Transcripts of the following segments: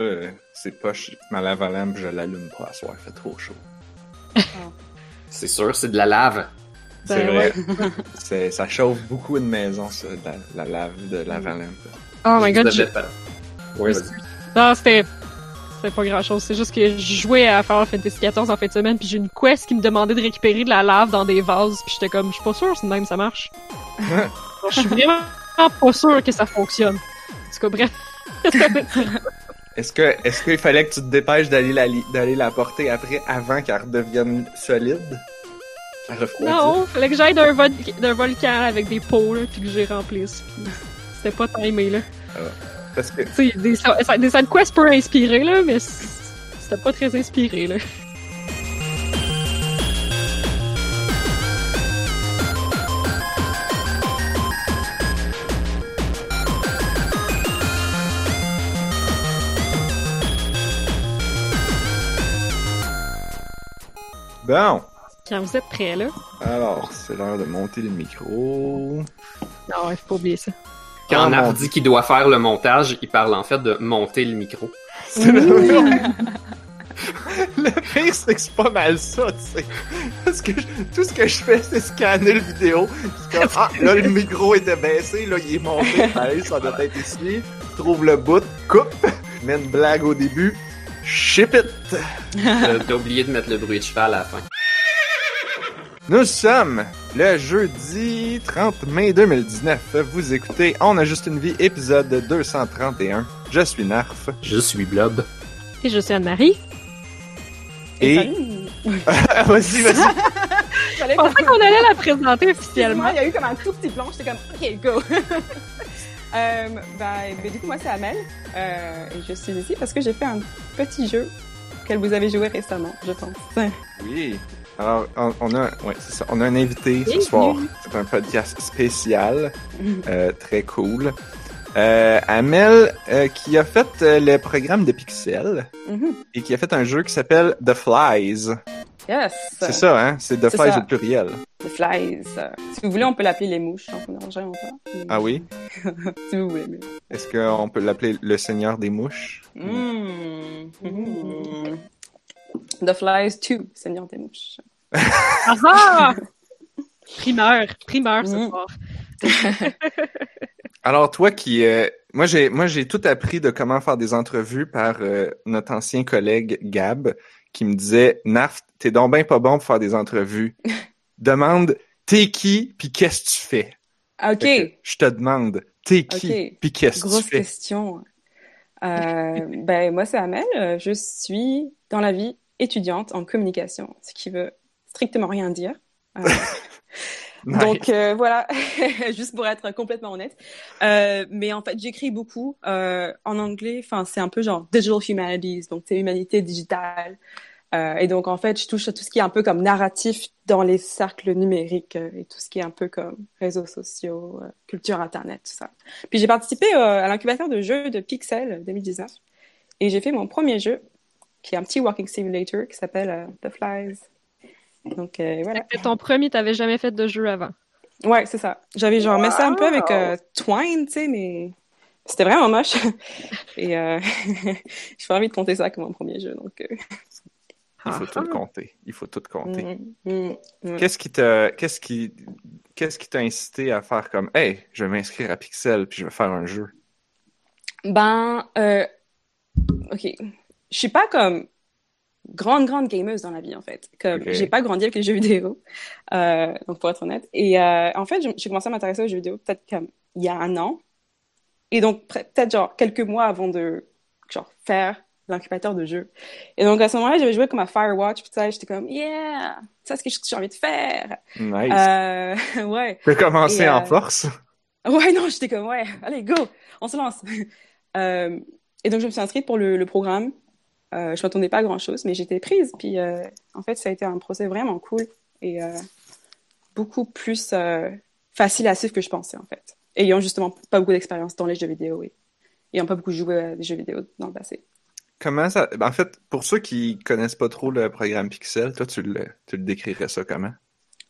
euh, c'est pas ma lave à lampe, je l'allume pas à soir, il fait trop chaud. c'est sûr, c'est de la lave. C'est ben vrai. c'est, ça chauffe beaucoup une maison, ça, la, la lave de lave à lampe. Oh my god. Oui, non, c'était. C'était pas grand chose. C'est juste que je jouais à Final Fantasy XIV en fin de semaine, puis j'ai une quest qui me demandait de récupérer de la lave dans des vases, puis j'étais comme, je suis pas sûr si même ça marche. je suis vraiment pas sûr que ça fonctionne. En tout cas, bref. Est-ce que est-ce qu'il fallait que tu te dépêches d'aller la d'aller la porter après avant qu'elle redevienne solide? Non, fallait que j'aille d'un, volcan avec des pots là, puis que j'ai remplisse. C'était pas timé là. Ah, parce que des, des, des side quests pour inspirer là, mais c'était pas très inspiré là. Bon. Quand vous êtes prêts, là. Alors, c'est l'heure de monter le micro. Non, il faut pas oublier ça. Quand ah, dit qu'il doit faire le montage, il parle en fait de monter le micro. C'est le pire, c'est que c'est pas mal ça, tu sais. Parce que tout ce que je fais, c'est scanner le vidéo. Comme, ah, là, le micro était baissé, là, il est monté. Allez, ça doit être ici. Trouve le bout, coupe, mets une blague au début, Ship it! T'as oublié de mettre le bruit de cheval à la fin. Nous sommes le jeudi 30 mai 2019. Vous écoutez On a juste une vie, épisode 231. Je suis Narf. Je suis Blob. Et je suis Anne-Marie. Et... vas-y, vas-y. Je pensais qu'on allait la présenter officiellement. Il y a eu comme un tout petit plan. J'étais comme, OK, go. Euh, bah, bah, du coup, moi, c'est Amel. Euh, et je suis ici parce que j'ai fait un petit jeu que vous avez joué récemment, je pense. Oui. Alors, on, a, ouais, ça. On a un invité ce soir. C'est un podcast spécial, euh, très cool. Euh, Amel, euh, qui a fait euh, le programme de Pixel mm-hmm. et qui a fait un jeu qui s'appelle The Flies. Yes. C'est ça, hein? C'est The Flies au pluriel. The Flies. Si vous voulez, on peut l'appeler les mouches. On peut Ah oui? si vous voulez. Est-ce qu'on peut l'appeler le Seigneur des mouches? Mm. The Flies 2, Seigneur des mouches. ah! primeur, primeur ce mm. soir. Alors toi qui euh, moi j'ai moi j'ai tout appris de comment faire des entrevues par euh, notre ancien collègue Gab qui me disait Narf, t'es donc bien pas bon pour faire des entrevues. Demande t'es qui puis qu'est-ce que tu fais? OK. Je te demande t'es qui puis qu'est-ce que tu fais? Grosse question. Euh, ben moi c'est Amel, je suis dans la vie étudiante en communication, ce qui veut strictement rien dire. Donc euh, voilà, juste pour être complètement honnête. Euh, mais en fait, j'écris beaucoup euh, en anglais. Enfin, c'est un peu genre digital humanities, donc c'est humanité digitale. Euh, et donc en fait, je touche à tout ce qui est un peu comme narratif dans les cercles numériques euh, et tout ce qui est un peu comme réseaux sociaux, euh, culture internet, tout ça. Puis j'ai participé à l'incubateur de jeux de Pixel 2019 et j'ai fait mon premier jeu qui est un petit walking simulator qui s'appelle The Flies. Donc, euh, voilà. C'était ton premier, t'avais jamais fait de jeu avant. Ouais, c'est ça. J'avais genre mis ça un peu avec euh, Twine, tu sais, mais c'était vraiment moche. Et euh, j'ai pas envie de compter ça comme mon premier jeu, donc. Euh. Il faut tout compter. Il faut tout compter. Mm, mm, mm. Qu'est-ce qui t'a, qu'est-ce qui, qu'est-ce qui t'a incité à faire comme, hey, je vais m'inscrire à Pixel puis je vais faire un jeu? Ben, euh, ok, je suis pas comme grande, grande gameuse dans la vie, en fait. Comme, j'ai pas grandi avec les jeux vidéo, euh, donc pour être honnête. Et euh, en fait, j'ai commencé à m'intéresser aux jeux vidéo peut-être comme il y a un an. Et donc, peut-être genre quelques mois avant de genre faire l'incubateur de jeux. Et donc, à ce moment-là, j'avais joué comme à Firewatch, puis ça, j'étais comme, yeah, ça, c'est ce que j'ai envie de faire. Nice. Euh, ouais. Tu as commencé en euh, force? Ouais, non, j'étais comme, ouais, allez, go, on se lance. et donc, je me suis inscrite pour le, le programme. Euh, je m'attendais pas à grand chose, mais j'étais prise. Puis euh, en fait, ça a été un procès vraiment cool et euh, beaucoup plus facile à suivre que je pensais en fait. Ayant justement pas beaucoup d'expérience dans les jeux vidéo et ayant pas beaucoup joué à des jeux vidéo dans le passé. Comment ça. Ben, en fait, pour ceux qui connaissent pas trop le programme Pixel, toi, tu le, tu le décrirais ça comment?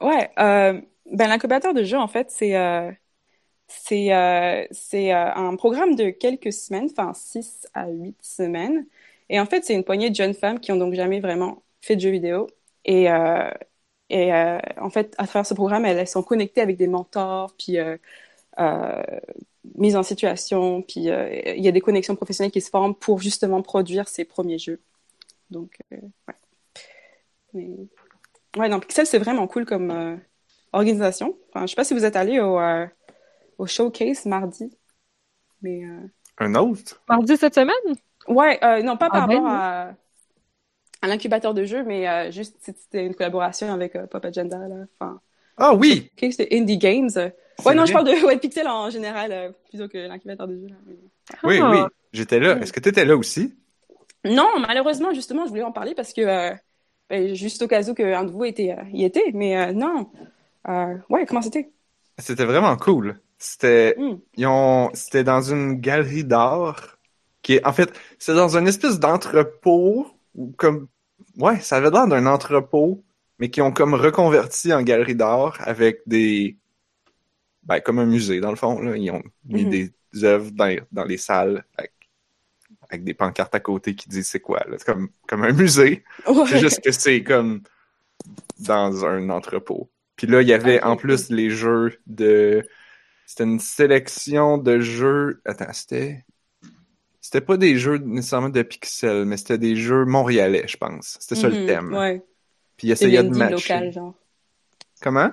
Ouais. ben, l'incubateur de jeu, en fait, c'est c'est euh, c'est euh, un programme de quelques semaines, enfin 6 à 8 semaines. Et en fait, c'est une poignée de jeunes femmes qui ont donc jamais vraiment fait de jeux vidéo. Et, euh, et euh, en fait, à travers ce programme, elles, sont connectées avec des mentors, puis euh, euh, mises en situation, puis il y a des connexions professionnelles qui se forment pour justement produire ces premiers jeux. Donc, ouais. Mais... Ouais, non, Pixel, c'est vraiment cool comme organisation. Enfin, je sais pas si vous êtes allé au au showcase mardi. Mais, euh... Un autre? Mardi cette semaine? Ouais, euh, non, pas par ah, rapport ben à, à l'incubateur de jeu, mais euh, juste c'était une collaboration avec euh, Pop Agenda. Là. Enfin, ah oui! C'était Indie Games. Ouais, non, je parle de White Pixel en général euh, plutôt que l'incubateur de jeu. Là. Oui, oui, j'étais là. Est-ce que tu étais là aussi? Non, malheureusement, justement, je voulais en parler parce que euh, ben, juste au cas où qu'un de vous était, y était, mais non. ouais, comment c'était? C'était vraiment cool. C'était, mm. ils ont, c'était dans une galerie d'art qui est, en fait, c'est dans une espèce d'entrepôt comme, ouais, ça avait l'air d'un entrepôt, mais qui ont comme reconverti en galerie d'art avec des, ben, comme un musée dans le fond, là. Ils ont mis mm-hmm. des œuvres dans, dans les salles avec, avec, des pancartes à côté qui disent c'est quoi, là. C'est comme, comme un musée. C'est juste que c'est comme dans un entrepôt. Puis là, il y avait en plus les jeux de c'était une sélection de jeux. Attends, c'était. C'était pas des jeux nécessairement de pixels, mais c'était des jeux montréalais, je pense. C'était ça le mhm, thème. Ouais. Puis il essayait de matcher. local, genre. Comment?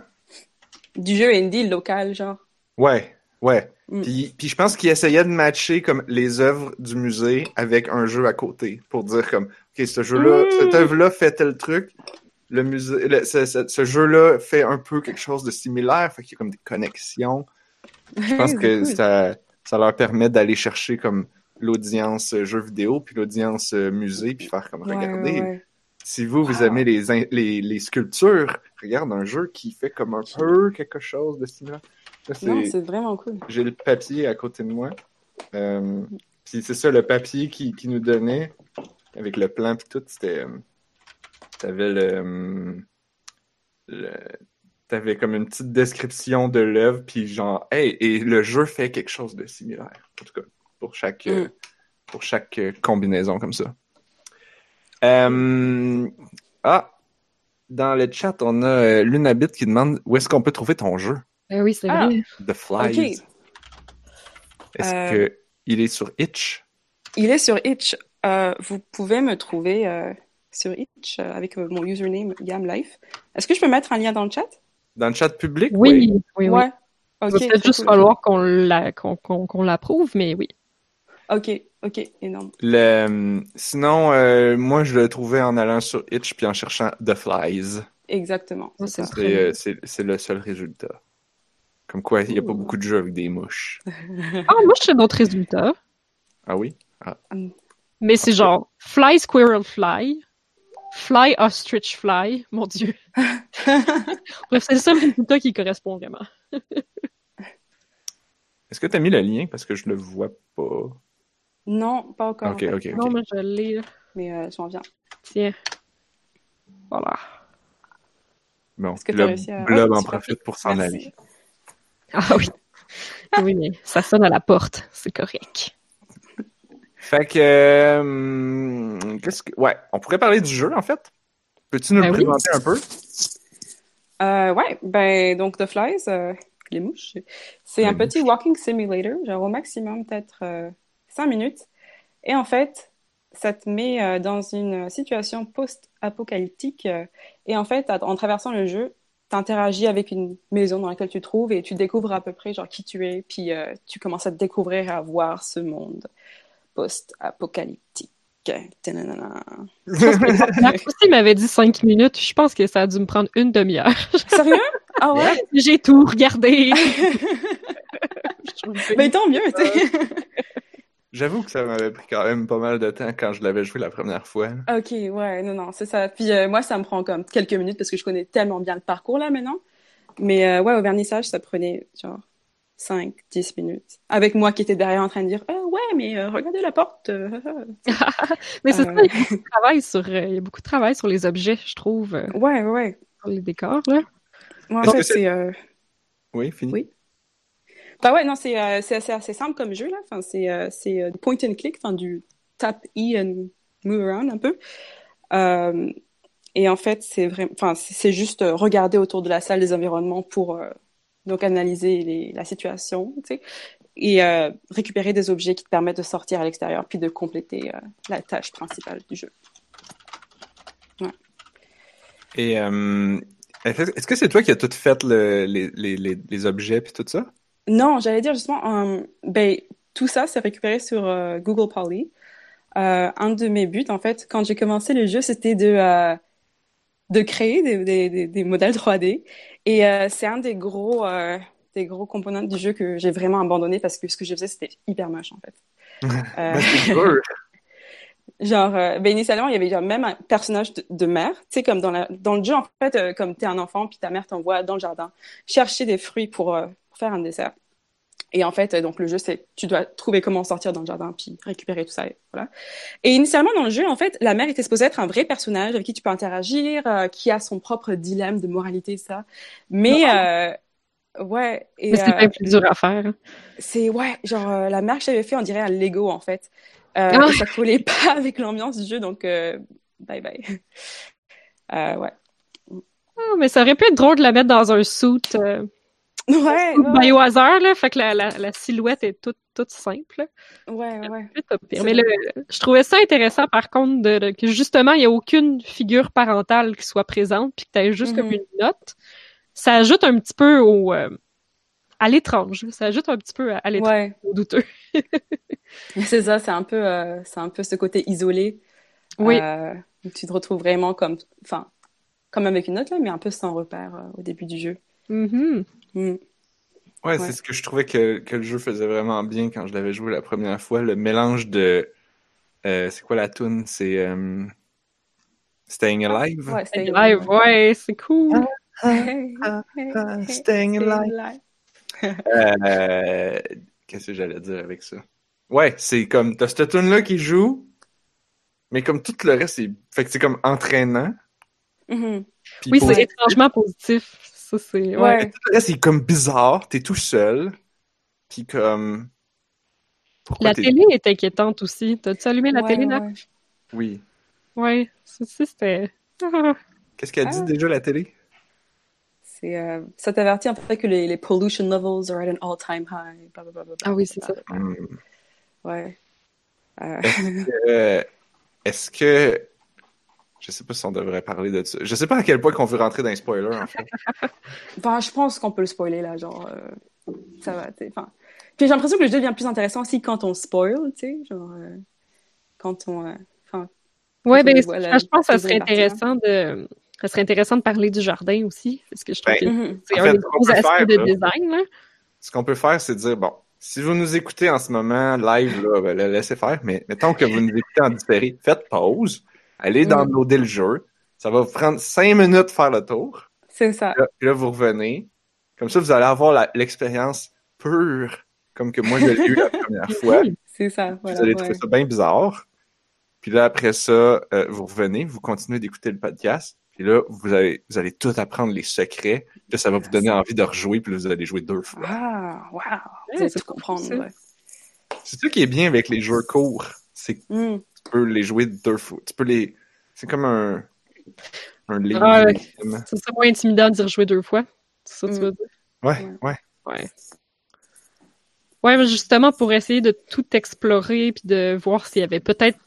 Du jeu indie local, genre. Ouais, ouais. Mm. Puis, puis je pense qu'il essayait de matcher comme les œuvres du musée avec un jeu à côté pour dire comme, ok, ce jeu-là, mm. cette œuvre-là fait tel truc, le musée, ce, ce jeu-là fait un peu quelque chose de similaire, fait qu'il y a comme des connexions. Je pense que ça, ça leur permet d'aller chercher comme l'audience jeu vidéo, puis l'audience musée, puis faire comme, regardez, si vous, vous aimez les, les, les, sculptures, regarde un jeu qui fait comme un peu quelque chose de similaire. Non, c'est vraiment cool. J'ai le papier à côté de moi. Euh, puis c'est ça, le papier qui, qui nous donnait, avec le plan puis tout, c'était... Euh, t'avais le, le t'avais comme une petite description de l'œuvre, puis genre, hey, et le jeu fait quelque chose de similaire. En tout cas, pour chaque, euh, mm. pour chaque euh, combinaison comme ça. Euh, ah, dans le chat, on a Lunabit qui demande où est-ce qu'on peut trouver ton jeu? Ah oui, c'est ah. vrai. The Flies. Est-ce que il est sur Itch? Il est sur Itch. vous pouvez me trouver sur Itch avec mon username YamLife. Est-ce que je peux mettre un lien dans le chat? Dans le chat public? Oui, oui, oui. Ouais. Il va peut-être juste falloir qu'on l'approuve, mais oui. Ok, ok, énorme. Le, sinon, euh, moi, je l'ai trouvé en allant sur Itch puis en cherchant The Flies. Exactement. Euh, c'est le seul résultat. Comme quoi, il n'y a pas beaucoup de jeux avec des mouches. ah, moi, je sais notre résultat. Ah oui? Ah. Mais c'est genre Fly Squirrel Fly, Fly Ostrich Fly, mon dieu. Bref, c'est le seul résultat qui correspond vraiment. Est-ce que tu as mis le lien? Parce que je le vois pas. Non, pas encore. Ok, ok, Non, mais je l'ai. Mais euh, j'en viens. Tiens. Voilà. Bon, que le à... blob en profite pour s'en aller. Ah oui. oui, mais ça sonne à la porte. C'est correct. Fait que, euh, qu'est-ce que, ouais, on pourrait parler du jeu en fait. Peux-tu nous ben le présenter un peu? Euh, ouais, ben donc The Flies, euh, les mouches, c'est un petit walking simulator, genre au maximum peut-être euh, 5 minutes. Et en fait, ça te met euh, dans une situation post-apocalyptique. Euh, et en fait, en traversant le jeu, tu interagis avec une maison dans laquelle tu te trouves et tu découvres à peu près genre qui tu es, puis tu commences à te découvrir et à voir ce monde post-apocalyptique. aussi m'avait dit cinq minutes. Je pense que ça a dû me prendre une demi-heure. Sérieux? Ah ouais? J'ai tout regardé. Mais tant mieux, J'avoue que ça m'avait pris quand même pas mal de temps quand je l'avais joué la première fois. Ok, ouais, non, non, c'est ça. Puis euh, moi, ça me prend comme quelques minutes parce que je connais tellement bien le parcours là maintenant. Mais euh, ouais, au vernissage, ça prenait genre 5, 10 minutes. Avec moi qui était derrière en train de dire ah, ouais, mais euh, regardez la porte. mais c'est ça, il y, a beaucoup de travail sur, euh, il y a beaucoup de travail sur les objets, je trouve. Euh, ouais, ouais. Sur les décors, là. Moi, en fait, c'est. Oui, fini. Oui. Bah ouais, non, c'est euh, assez, simple comme jeu là. Enfin, c'est euh, euh, point and click, enfin du tap E and move around un peu. Euh, et en fait, c'est vraiment, enfin, c'est juste regarder autour de la salle des environnements pour donc analyser les, la situation, tu sais, et récupérer des objets qui te permettent de sortir à l'extérieur puis de compléter la tâche principale du jeu. Et est-ce que c'est toi qui as tout fait le, les, les, les, objets puis tout ça? Non, j'allais dire justement, ben, tout ça, c'est récupéré sur euh, Google Poly. Euh, un de mes buts, en fait, quand j'ai commencé le jeu, c'était de, euh, de créer des, des, des, modèles 3D. Et euh, c'est un des gros, euh, des gros composants du jeu que j'ai vraiment abandonné parce que ce que je faisais, c'était hyper moche, en fait. C'est Genre, euh, ben initialement, il y avait genre même un personnage de, mère, tu sais, comme dans, la, dans le jeu, en fait, euh, comme t'es un enfant, puis ta mère t'envoie dans le jardin chercher des fruits pour, euh, pour, faire un dessert. Et en fait, donc le jeu, c'est tu dois trouver comment sortir dans le jardin, puis récupérer tout ça, et voilà. Et initialement, dans le jeu, en fait, la mère était supposée être un vrai personnage avec qui tu peux interagir, qui a son propre dilemme de moralité, ça. Mais... Ouais. Et, Mais c'est pas plus dur à faire. Hein. C'est, ouais, genre, la mère que j'avais fait, on dirait un Lego, en fait. Euh, ah. Ça collait pas avec l'ambiance du jeu, donc euh, bye bye. Euh, ouais. Oh, mais ça aurait pu être drôle de la mettre dans un suit. Ouais. ouais. au hasard, là. Fait que la, la, la silhouette est toute, toute simple. Ouais, ouais. Mais le, je trouvais ça intéressant, par contre, de, que justement, il n'y a aucune figure parentale qui soit présente, puis que tu juste comme mm-hmm. une note. Ça ajoute un petit peu au, euh, à l'étrange. Ça ajoute un petit peu à, l'étrange, au douteux. c'est ça, c'est un peu, euh, un peu ce côté isolé. Oui. Euh, tu te retrouves vraiment comme, enfin, comme avec une autre là, mais un peu sans repère euh, au début du jeu. Mm-hmm. Mm. Ouais, c'est ce que je trouvais que, que, le jeu faisait vraiment bien quand je l'avais joué la première fois. Le mélange de, c'est quoi la tune C'est Staying Alive? Ouais, Staying Alive, ouais, c'est cool. Ah, ah, staying Alive. Euh, qu'est-ce que j'allais dire avec ça? Ouais, c'est comme, t'as cette tune là qui joue, mais comme tout le reste, c'est, fait que c'est comme entraînant. Mm-hmm. Oui, c'est étrangement positif. Ça, c'est, ouais. C'est comme bizarre, t'es tout seul, puis comme... la télé est inquiétante aussi. T'as-tu allumé la télé, là? Oui. Ouais, ça c'était... Qu'est-ce qu'elle dit ah. déjà, la télé? Euh, ça t'avertit en fait que les, les, pollution levels are at an all-time high. Blah, blah, blah, ah oui, c'est ça. Mm. Ouais. Euh... Est-ce que, je sais pas si on devrait parler de ça. Je sais pas à quel point qu'on veut rentrer dans les spoilers en fait. ben, je pense qu'on peut le spoiler là, genre euh, ça va. Enfin, puis j'ai l'impression que le jeu devient plus intéressant aussi quand on spoil, tu sais, genre euh, quand on. Enfin. ouais, ben, je pense que ça serait intéressant de ça serait intéressant de parler du jardin aussi, parce que je trouve ben, que c'est un des gros aspects de design. Là. Ce qu'on peut faire, c'est dire, bon, si vous nous écoutez en ce moment, live, là, ben, laissez faire, mais mettons que vous nous écoutez en différé, faites pause, allez downloader le jeu, ça va vous prendre cinq minutes de faire le tour. C'est ça. Puis là, vous revenez. Comme ça, vous allez avoir l'expérience pure, comme que moi, je l'ai eu la première fois. C'est ça. Voilà, vous allez trouver ça bien bizarre. Puis là, après ça, euh, vous revenez, vous continuez d'écouter le podcast. Puis là, vous allez, vous allez tout apprendre les secrets. Puis ça va vous donner envie de rejouer. Puis là, vous allez jouer deux fois. Ah, wow! Vous allez tout comprendre. C'est ça qui est bien avec les jeux courts. C'est que mm. Tu peux les jouer deux fois. Tu peux les. C'est comme un. Un livre. Ah, c'est moins intimidant de dire jouer deux fois. C'est ça que tu veux mm. dire? Ouais, ouais. Ouais. Ouais, mais justement, pour essayer de tout explorer puis de voir s'il y avait peut-être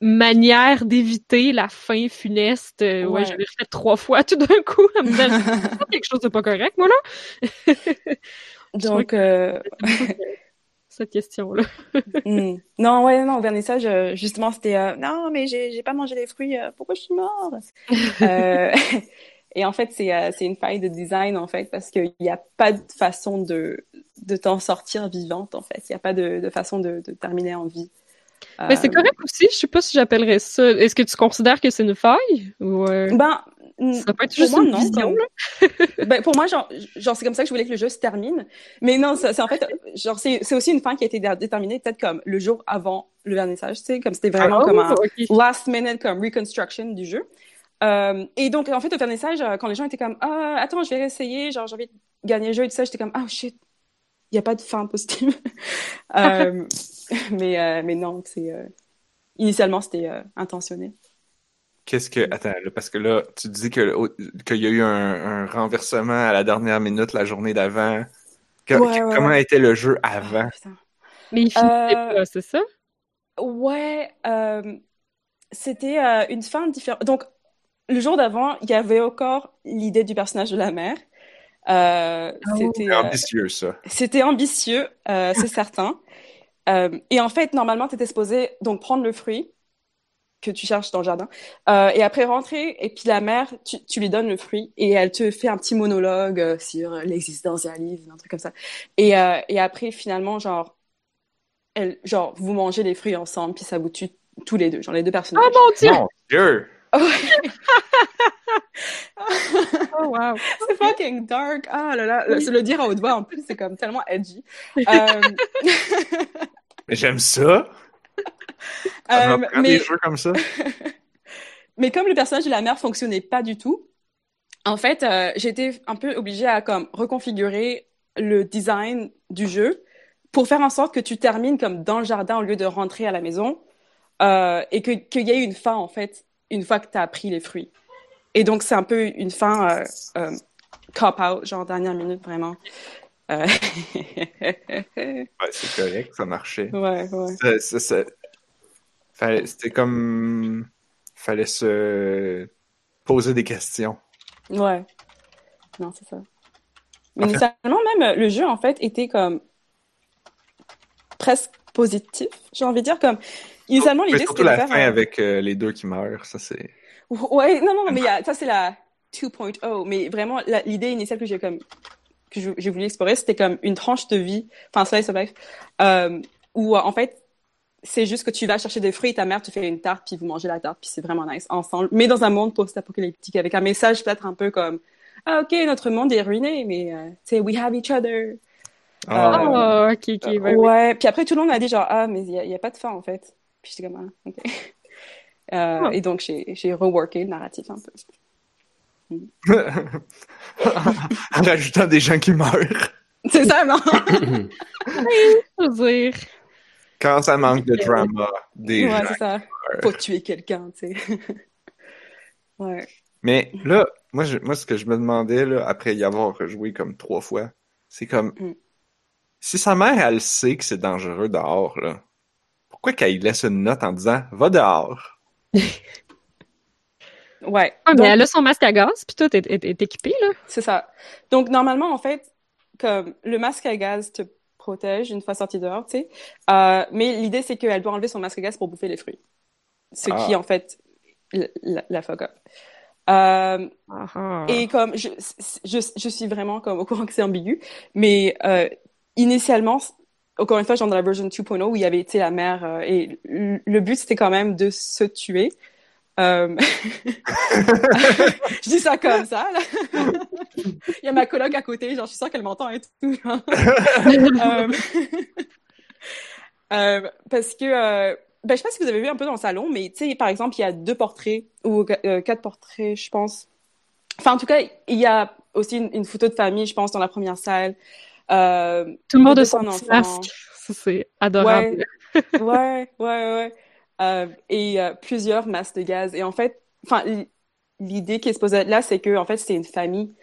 manière d'éviter la fin funeste. Euh, ouais, j'avais fait trois fois tout d'un coup. Me quelque chose de pas correct, moi, là. Donc, euh... cette question-là. Hmm. Non, ouais, non, au vernissage, euh, justement, c'était euh, non, mais j'ai pas mangé les fruits, pourquoi je suis mort? et en fait, c'est une faille de design, en fait, parce qu'il n'y a pas de façon de, de t'en sortir vivante, en fait. Il n'y a pas de, de façon de, de terminer en vie. Mais c'est euh, correct aussi, je sais pas si j'appellerais ça. Est-ce que tu considères que c'est une faille? Ou euh, Ben, ça peut être juste moi, une non, vision, ben, pour moi, genre, genre c'est comme ça que je voulais que le jeu se termine. Mais non, c'est en fait, genre, c'est aussi une fin qui a été déterminée peut-être comme le jour avant le vernissage, tu sais, comme c'était vraiment ah, comme un last minute comme reconstruction du jeu. Euh, et donc, en fait, au vernissage, quand les gens étaient comme, ah, attends, je vais réessayer, genre, j'ai envie de gagner le jeu et tout ça, j'étais comme, ah, oh, shit, il n'y a pas de fin positive. euh, mais, euh, mais non, c'est euh, initialement c'était euh, intentionné. Qu'est-ce que attends là, parce que là tu dis que qu'il y a eu un, un, renversement à la dernière minute la journée d'avant. Que, Ouais, ouais, comment ouais. était le jeu avant? Ah. Mais il finissait Euh, pas, c'est ça? Ouais, euh, c'était euh, une fin différente. Donc, le jour d'avant, il y avait encore l'idée du personnage de la mère. Euh, c'était ambitieux ça. c'était ambitieux, euh, c'est certain. Euh, et en fait, normalement, tu étais supposé donc prendre le fruit que tu cherches dans le jardin euh, et après rentrer et puis la mère, tu, tu lui donnes le fruit et elle te fait un petit monologue euh, sur l'existentialisme, un truc comme ça. Et, euh, et après, finalement, genre, elle, genre, vous mangez les fruits ensemble puis ça vous tue tous les deux, genre les deux personnages. Oh mon dieu! Mon Dieu! Oh wow! c'est fucking dark. Ah là là, se le dire à haute voix en plus, c'est comme tellement edgy. Euh, J'aime ça. Ça euh, mais des jeux comme ça. Mais comme le personnage de la mère fonctionnait pas du tout, en fait, euh, j'étais un peu obligée à comme reconfigurer le design du jeu pour faire en sorte que tu termines comme dans le jardin au lieu de rentrer à la maison euh, et que qu'il y ait une fin en fait une fois que tu as pris les fruits. Et donc c'est un peu une fin euh, cop out genre dernière minute vraiment. Ouais, c'est correct, ça marchait. ouais ouais. Ça- ça- ça- fallait- C'était comme. Fallait se poser des questions. Ouais. Non, c'est ça. Mais initialement, même, le jeu, en fait, était comme presque positif, j'ai envie de dire. Comme, initialement, Mais l'idée, surtout c'était de la faire... fin un- avec euh, les deux qui meurent, ça c'est. Ouais, non, non, mais y a- ça, c'est la 2.0. Mais vraiment, l'idée initiale que j'ai comme que j'ai voulu explorer, c'était comme une tranche de vie, enfin, slice of life, euh, où, euh, en fait, c'est juste que tu vas chercher des fruits, ta mère te fait une tarte, puis vous mangez la tarte, puis c'est vraiment nice ensemble. Mais dans un monde post-apocalyptique, avec un message peut-être un peu comme Ah, ok, notre monde est ruiné, mais euh, tu sais, we have each other. Ah, Oh, ok, ok. ouais, ouais. ouais, puis après, tout le monde m'a dit genre Ah, mais il n'y a, a pas de fin en fait. Puis j'étais comme Ah, ok. Euh, Ah. Et donc, j'ai j'ai reworké le narratif un peu. en rajoutant des gens qui meurent. C'est ça, non? Je veux dire. Quand ça manque de drama, des ouais, gens. c'est ça. Faut tuer quelqu'un, tu sais. ouais. Mais là, moi, je- moi, ce que je me demandais, là, après y avoir rejoué comme trois fois, c'est comme, Mm. si sa mère, elle sait que c'est dangereux dehors, là, pourquoi qu'elle laisse une note en disant, va dehors? Ouais. Ah, mais Donc, elle a son masque à gaz, puis tout est, est- est équipé, là. C'est ça. Donc, normalement, en fait, comme le masque à gaz te protège une fois sorti dehors, tu sais. Euh, mais l'idée, c'est qu'elle doit enlever son masque à gaz pour bouffer les fruits. Ce Ah. qui, en fait, la, la, la fuck up. Euh, Ah, ah. et comme, je, je, je suis vraiment comme au courant que c'est ambigu, mais euh, initialement, encore une fois, genre dans la version 2.0, où il y avait, la mère, euh, et le but, c'était quand même de se tuer. Euh... je dis ça comme ça, là. Il y a ma coloc à côté, genre, je suis sûre qu'elle m'entend et tout. Euh, euh, parce que, ben, je sais pas si vous avez vu un peu dans le salon, mais tu sais, par exemple, il y a deux portraits, ou euh, quatre portraits, je pense. Enfin, en tout cas, il y a aussi une, une photo de famille, je pense, dans la première salle. Euh, Tout le monde de a son masque. C'est adorable. ouais, ouais, ouais, ouais. Euh, et euh, plusieurs masques de gaz. Et en fait, l'idée qui est supposée être là, c'est que en fait, c'était une famille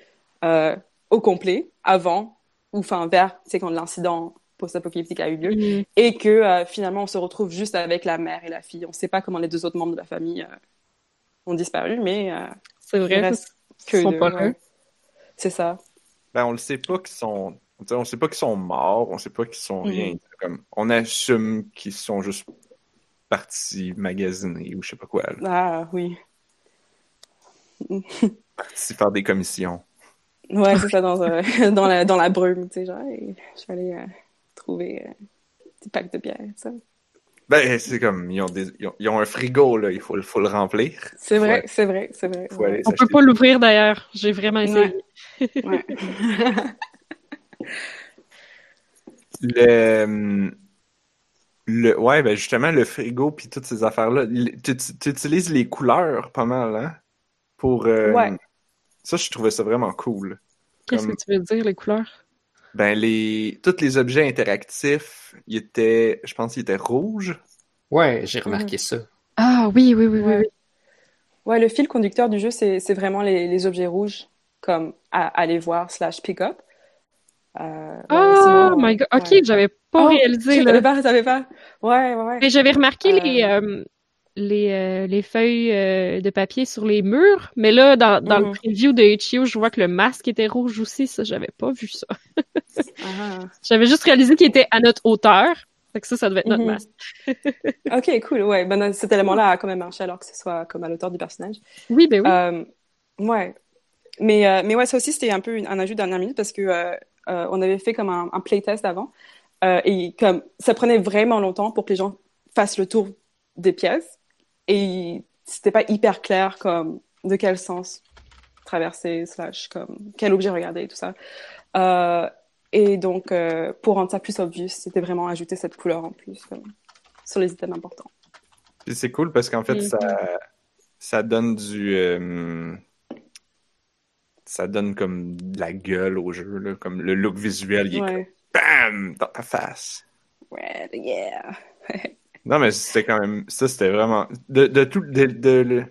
euh, au complet avant ou enfin vers, c'est quand l'incident post-apocalyptique a eu lieu, Mhm. et que euh, finalement, on se retrouve juste avec la mère et la fille. On ne sait pas comment les deux autres membres de la famille euh, ont disparu, mais euh, C'est vrai. que sont deux, pas là. ouais. C'est ça. Ben, on le sait pas qu'ils sont, on sait- pas qu'ils sont morts, on sait pas qu'ils sont rien. Mhm. Comme, on assume qu'ils sont juste partis magasiner ou je sais pas quoi, là. Ah oui. partis faire des commissions. Ouais, c'est ça, dans, euh, dans, la, dans la brume, tu sais, genre, je vais aller euh, trouver euh, des packs de bière, ça. Ben, c'est comme, ils ont, des, ils ont, ils ont un frigo, là, il faut, le- faut le remplir. C'est vrai, Ouais. c'est vrai, c'est vrai. Aller On peut pas l'ouvrir d'ailleurs. J'ai vraiment essayé. Ouais. Le, le, ouais, ben justement, le frigo puis toutes ces affaires-là, tu, utilises les couleurs pas mal, hein? Pour, euh, Ouais. Ça, je trouvais ça vraiment cool. Qu'est-ce Comme- que tu veux dire, les couleurs? ben les tous les objets interactifs, ils étaient, je pense qu'ils étaient rouges. Ouais, j'ai remarqué ça. Ah oui, oui, oui, oui. Ouais. oui. Ouais, le fil conducteur du jeu, c'est c'est vraiment les, les objets rouges, comme à aller voir slash pick up. Euh, ouais, Oh sinon, my god. Ok, ouais. j'avais pas Oh, réalisé savais pas, tu savais pas? Ouais, ouais, ouais. Mais j'avais remarqué Euh. les, euh, les, euh, les feuilles euh, de papier sur les murs, mais là, dans, dans le Mhm. preview de Itch.io, je vois que le masque était rouge aussi. Ça, j'avais pas vu ça. Ah. J'avais juste réalisé qu'il était à notre hauteur. Fait que ça, ça devait être notre Mhm. masque. Ok, cool. Ouais, ben, cet élément-là a quand même marché alors que ce soit comme à l'auteur du personnage. Oui, ben oui. Euh, ouais. Mais, euh, mais ouais, ça aussi, c'était un peu une- un ajout de dernière minute parce que euh, euh, on avait fait comme un, un playtest avant. Euh, et comme ça prenait vraiment longtemps pour que les gens fassent le tour des pièces. Et c'était pas hyper clair comme de quel sens traverser, slash comme quel objet regarder et tout ça. Euh, et donc, pour rendre ça plus obvious, c'était vraiment ajouter cette couleur en plus comme, sur les items importants. C'est cool parce qu'en fait, Mhm. ça, ça donne du. Ça donne comme de la gueule au jeu, là, comme le look visuel, il est comme. BAM! dans ta face. Ouais, yeah. Non, mais c'était quand même. Ça, c'était vraiment. De, de, tout, de, de,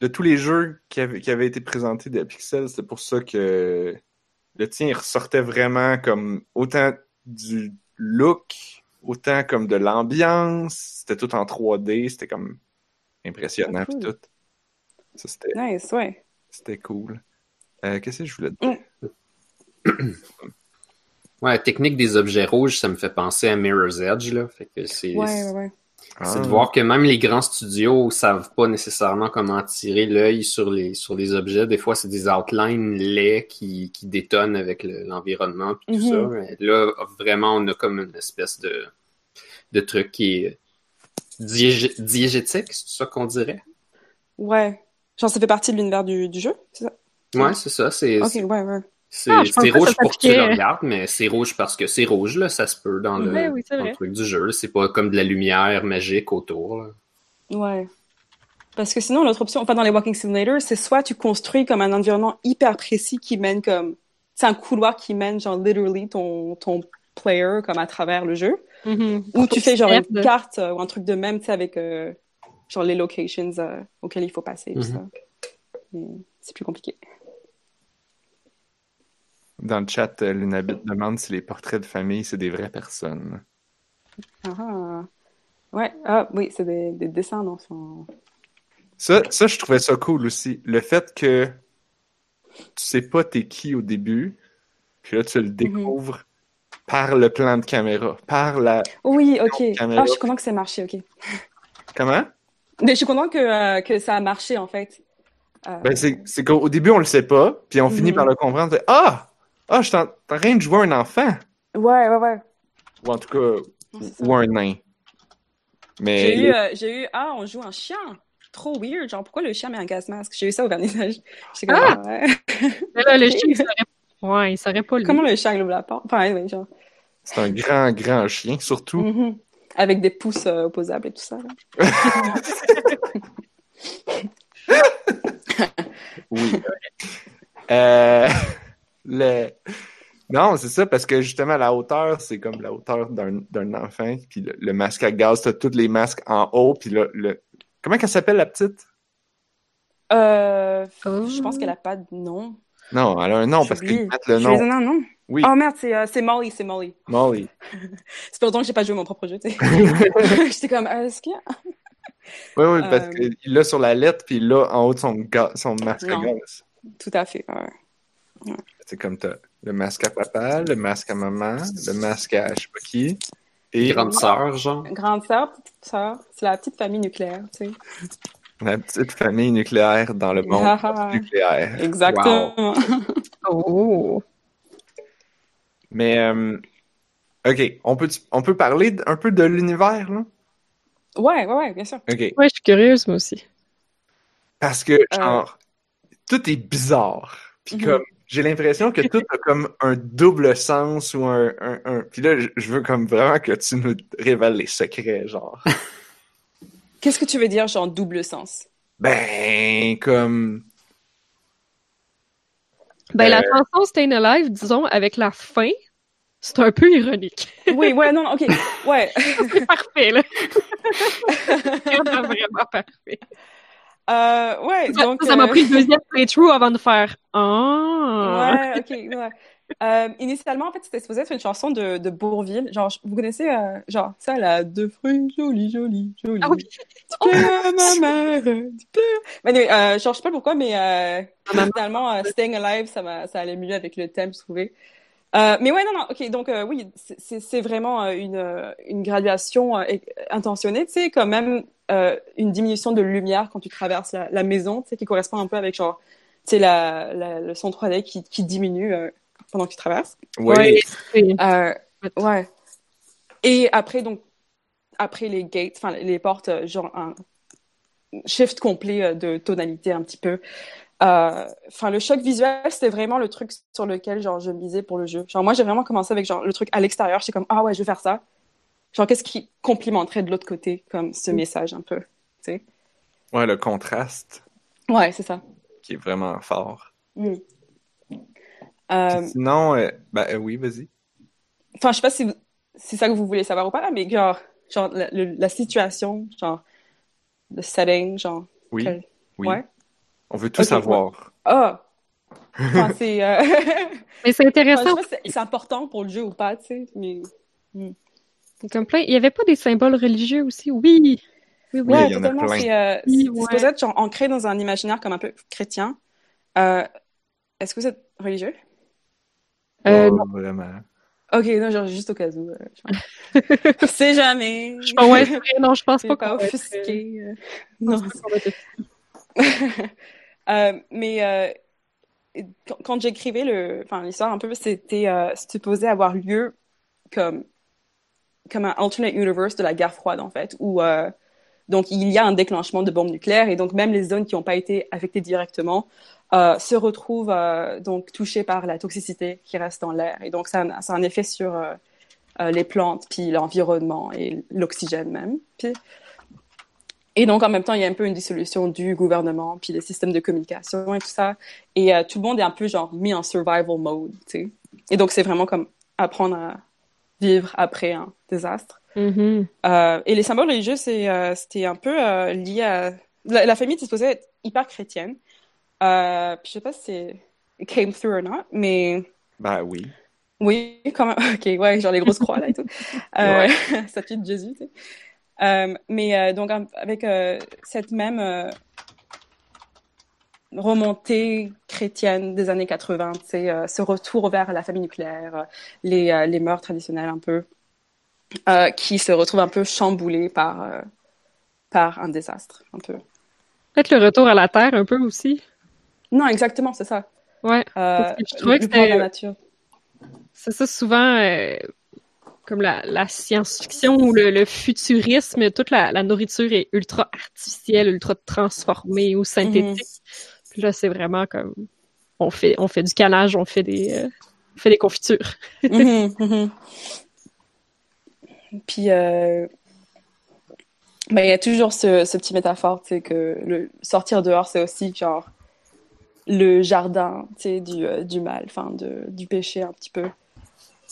de, tous les jeux qui avaient, qui avaient été présentés de Pixel, c'est pour ça que le tien, il ressortait vraiment comme autant du look, autant comme de l'ambiance. C'était tout en 3D, c'était comme impressionnant, Ah, cool. pis tout. Ça, c'était. Nice, ouais. C'était cool. Euh, Qu'est-ce que je voulais dire? Ouais, la technique des objets rouges, ça me fait penser à Mirror's Edge, là. Fait que c'est Ouais, ouais, ouais. c'est Ah. de voir que même les grands studios savent pas nécessairement comment tirer l'œil sur les, sur les objets. Des fois, c'est des outlines laids qui, qui détonnent avec le- l'environnement puis tout ça. Mais là, vraiment, on a comme une espèce de, de truc qui est diégé- diégétique, c'est ça qu'on dirait? Ouais. Genre, ça fait partie de l'univers du, du jeu, c'est ça? Ouais, c'est ça. C'est Ok, ouais, ouais. Ah, rouge pour que tu le regardes, mais c'est rouge parce que c'est rouge, là. Ça se peut dans le, Ouais, oui, c'est dans le vrai. truc du jeu. C'est pas comme de la lumière magique autour, là. Ouais. Parce que sinon, l'autre option, enfin, dans les Walking Simulators, c'est soit tu construis comme un environnement hyper précis qui mène comme, c'est un couloir qui mène, genre, literally ton, ton player comme à travers le jeu, Mhm. ou tu fais genre une carte euh, ou un truc de même, tu sais, avec, euh, genre les locations euh, auxquelles il faut passer, tout Mhm. ça. Mais c'est plus compliqué. Dans le chat, euh, Lunabit demande si les portraits de famille, c'est des vraies personnes. Ah, ah. Ouais, ah, oui, c'est des, des dessins dans son... Ça, ça, je trouvais ça cool aussi. Le fait que tu sais pas t'es qui au début, puis là, tu le découvres par le plan de caméra, par la... Oui, ok. Ah, je suis content que ça ait marché, ok. Comment? Mais je suis content que, euh, que ça a marché, en fait. Euh, Ben, c'est qu'au au début, on le sait pas, puis on finit Mhm. par le comprendre. fait, Ah! Je suis en en train de jouer un enfant! Ouais, ouais, ouais. Ou en tout cas, Non, ou un nain. Mais... J'ai eu, euh, j'ai eu, ah, on joue un chien. Trop weird. Genre, pourquoi le chien met un gaz masque? J'ai eu ça au vernissage. J'étais comme, Ah! ah, ouais. Mais là, le chien, il saurait... Ouais, il saurait pas lui. Comment le chien ouvre la porte? Enfin, ouais, genre. C'est un grand, grand chien, surtout. Mhm. Avec des pouces euh, opposables et tout ça. là. Oui. Euh, le... Non, c'est ça, parce que justement, la hauteur, c'est comme la hauteur d'un d'un enfant. Puis le, le masque à gaz, t'as tous les masques en haut. Puis le, le... Comment qu'elle s'appelle, la petite? Euh, Oh. Je pense qu'elle a pas de nom. Non, elle a un nom, parce qu'ils mettent le nom. un nom. Oui, Oh merde, c'est euh, c'est Molly, c'est Molly. Molly. C'est pas longtemps que j'ai pas joué mon propre jeu, tu sais. J'étais comme, euh, est-ce qu'il y a... Oui, oui, parce Euh, qu'il l'a sur la lettre, puis il l'a en haut de son, ga- son masque à gaz. Tout à fait, ouais. C'est comme t'as le masque à papa, le masque à maman, le masque à je sais pas qui. Et Grande sœur, genre. Grande sœur, petite sœur, c'est la petite famille nucléaire, tu sais. la petite famille nucléaire dans le monde Ah, nucléaire. Exactement. Oh. Mais, euh, ok, on peut, on peut parler un peu de l'univers, là? Ouais, ouais, ouais, bien sûr. Ok, Ouais, je suis curieuse, moi aussi. parce que, genre, tout est bizarre. Puis Mhm. comme, j'ai l'impression que tout a comme un double sens ou un... un, un... Puis là, je- veux comme vraiment que tu nous révèles les secrets, genre. Qu'est-ce que tu veux dire, genre double sens? ben, comme... Ben, la Euh, chanson Stayin' Alive, disons, avec la fin C'est un peu ironique. oui, ouais, non, ok, ouais. c'est parfait, là. vraiment, vraiment parfait. Euh, ouais, ça, donc... Ça m'a pris le deuxième playthrough avant de faire « Ah! » Ouais, ok, ouais. Euh, initialement, en fait, c'était supposé être une chanson de, de Bourville. Genre, vous connaissez, euh, genre, ça, la deux fruits jolis, jolis, jolis. Ah oui! ma mère, Mais euh, genre, je sais pas pourquoi, mais euh, finalement, euh, Staying Alive, ça, ça allait mieux avec le thème, je trouvais. Euh, mais ouais, non, non, ok, donc euh, oui, c'est vraiment euh, une, euh, une graduation intentionnée, tu sais, quand même une diminution de lumière quand tu traverses la, la maison, tu sais, qui correspond un peu avec genre, tu sais, la, la, le son 3D qui, qui diminue pendant que tu traverses. Oui. Ouais. ouais. Et après, donc, après les gates, enfin, les portes, genre un shift complet de tonalité un petit peu. Euh, enfin, le choc visuel, c'était vraiment le truc sur lequel genre je misais pour le jeu. Genre moi, j'ai vraiment commencé avec genre le truc à l'extérieur. J'étais comme ah ouais, je vais faire ça. Genre qu'est-ce qui complimenterait de l'autre côté comme ce mm. message un peu, tu sais? Ouais, le contraste. Ouais, c'est ça. Qui est vraiment fort. Mm. Euh... Sinon, euh, ben oui, vas-y. Enfin, je sais pas si c'est ça que vous voulez savoir ou pas, mais genre, genre la, situation, genre le setting, genre. Oui. Oui. Ouais. On veut tout savoir. Ah! c'est. Euh, mais c'est intéressant. c'est important pour le jeu ou pas, tu sais. Mais. Hmm. Comme plein. Il n'y avait pas des symboles religieux aussi? Oui! Oui, oui. Ouais, totalement. C'est euh, supposé être genre, ancré dans un imaginaire comme un peu chrétien. Euh, Est-ce que vous êtes religieux? Euh, non. vraiment. Ok, non, genre juste au cas où. Euh, je sais jamais. Je pense, ouais, non, je pense pas. Pas offusqué. Non. Euh, mais euh, quand, j'écrivais le, enfin l'histoire un peu, c'était euh, supposé avoir lieu comme comme un alternate universe de la guerre froide en fait, où donc il y a un déclenchement de bombes nucléaires et donc même les zones qui n'ont pas été affectées directement se retrouvent donc touchées par la toxicité qui reste dans l'air et donc ça, a un effet sur les plantes puis l'environnement et l'oxygène même. Et donc, en même temps, il y a un peu une dissolution du gouvernement, puis des systèmes de communication et tout ça. Et euh, tout le monde est un peu, genre, mis en survival mode, tu sais. Et donc, c'est vraiment comme apprendre à vivre après un désastre. Mm-hmm. euh, et les symboles religieux, euh, c'était un peu euh, lié à... La, famille était supposée être hyper chrétienne. puis je sais pas si c'est came through or not, mais... Bah oui. Oui, quand même. OK, ouais, genre les grosses croix, là, et tout. Euh, ouais. statue de Jésus, tu sais. Euh, mais euh, donc avec euh, cette même remontée chrétienne des années 80, c'est ce retour vers la famille nucléaire, les, les mœurs traditionnelles un peu, qui se retrouvent un peu chamboulées par, par un désastre, un peu. Peut-être le retour à la Terre un peu aussi. Non, exactement, c'est ça. Ouais. je trouvais que c'était. C'est ça, souvent, comme la, science-fiction ou le, futurisme, toute la, nourriture est ultra artificielle, ultra transformée ou synthétique. Mhm. Puis là, c'est vraiment comme on fait on fait du canage, on fait des euh, fait des confitures. Mhm, mhm. Puis euh, ben, il y a toujours ce, petit métaphore, tu sais, que le sortir dehors, c'est aussi genre le jardin, tu sais, du, euh, du mal, enfin, du péché un petit peu.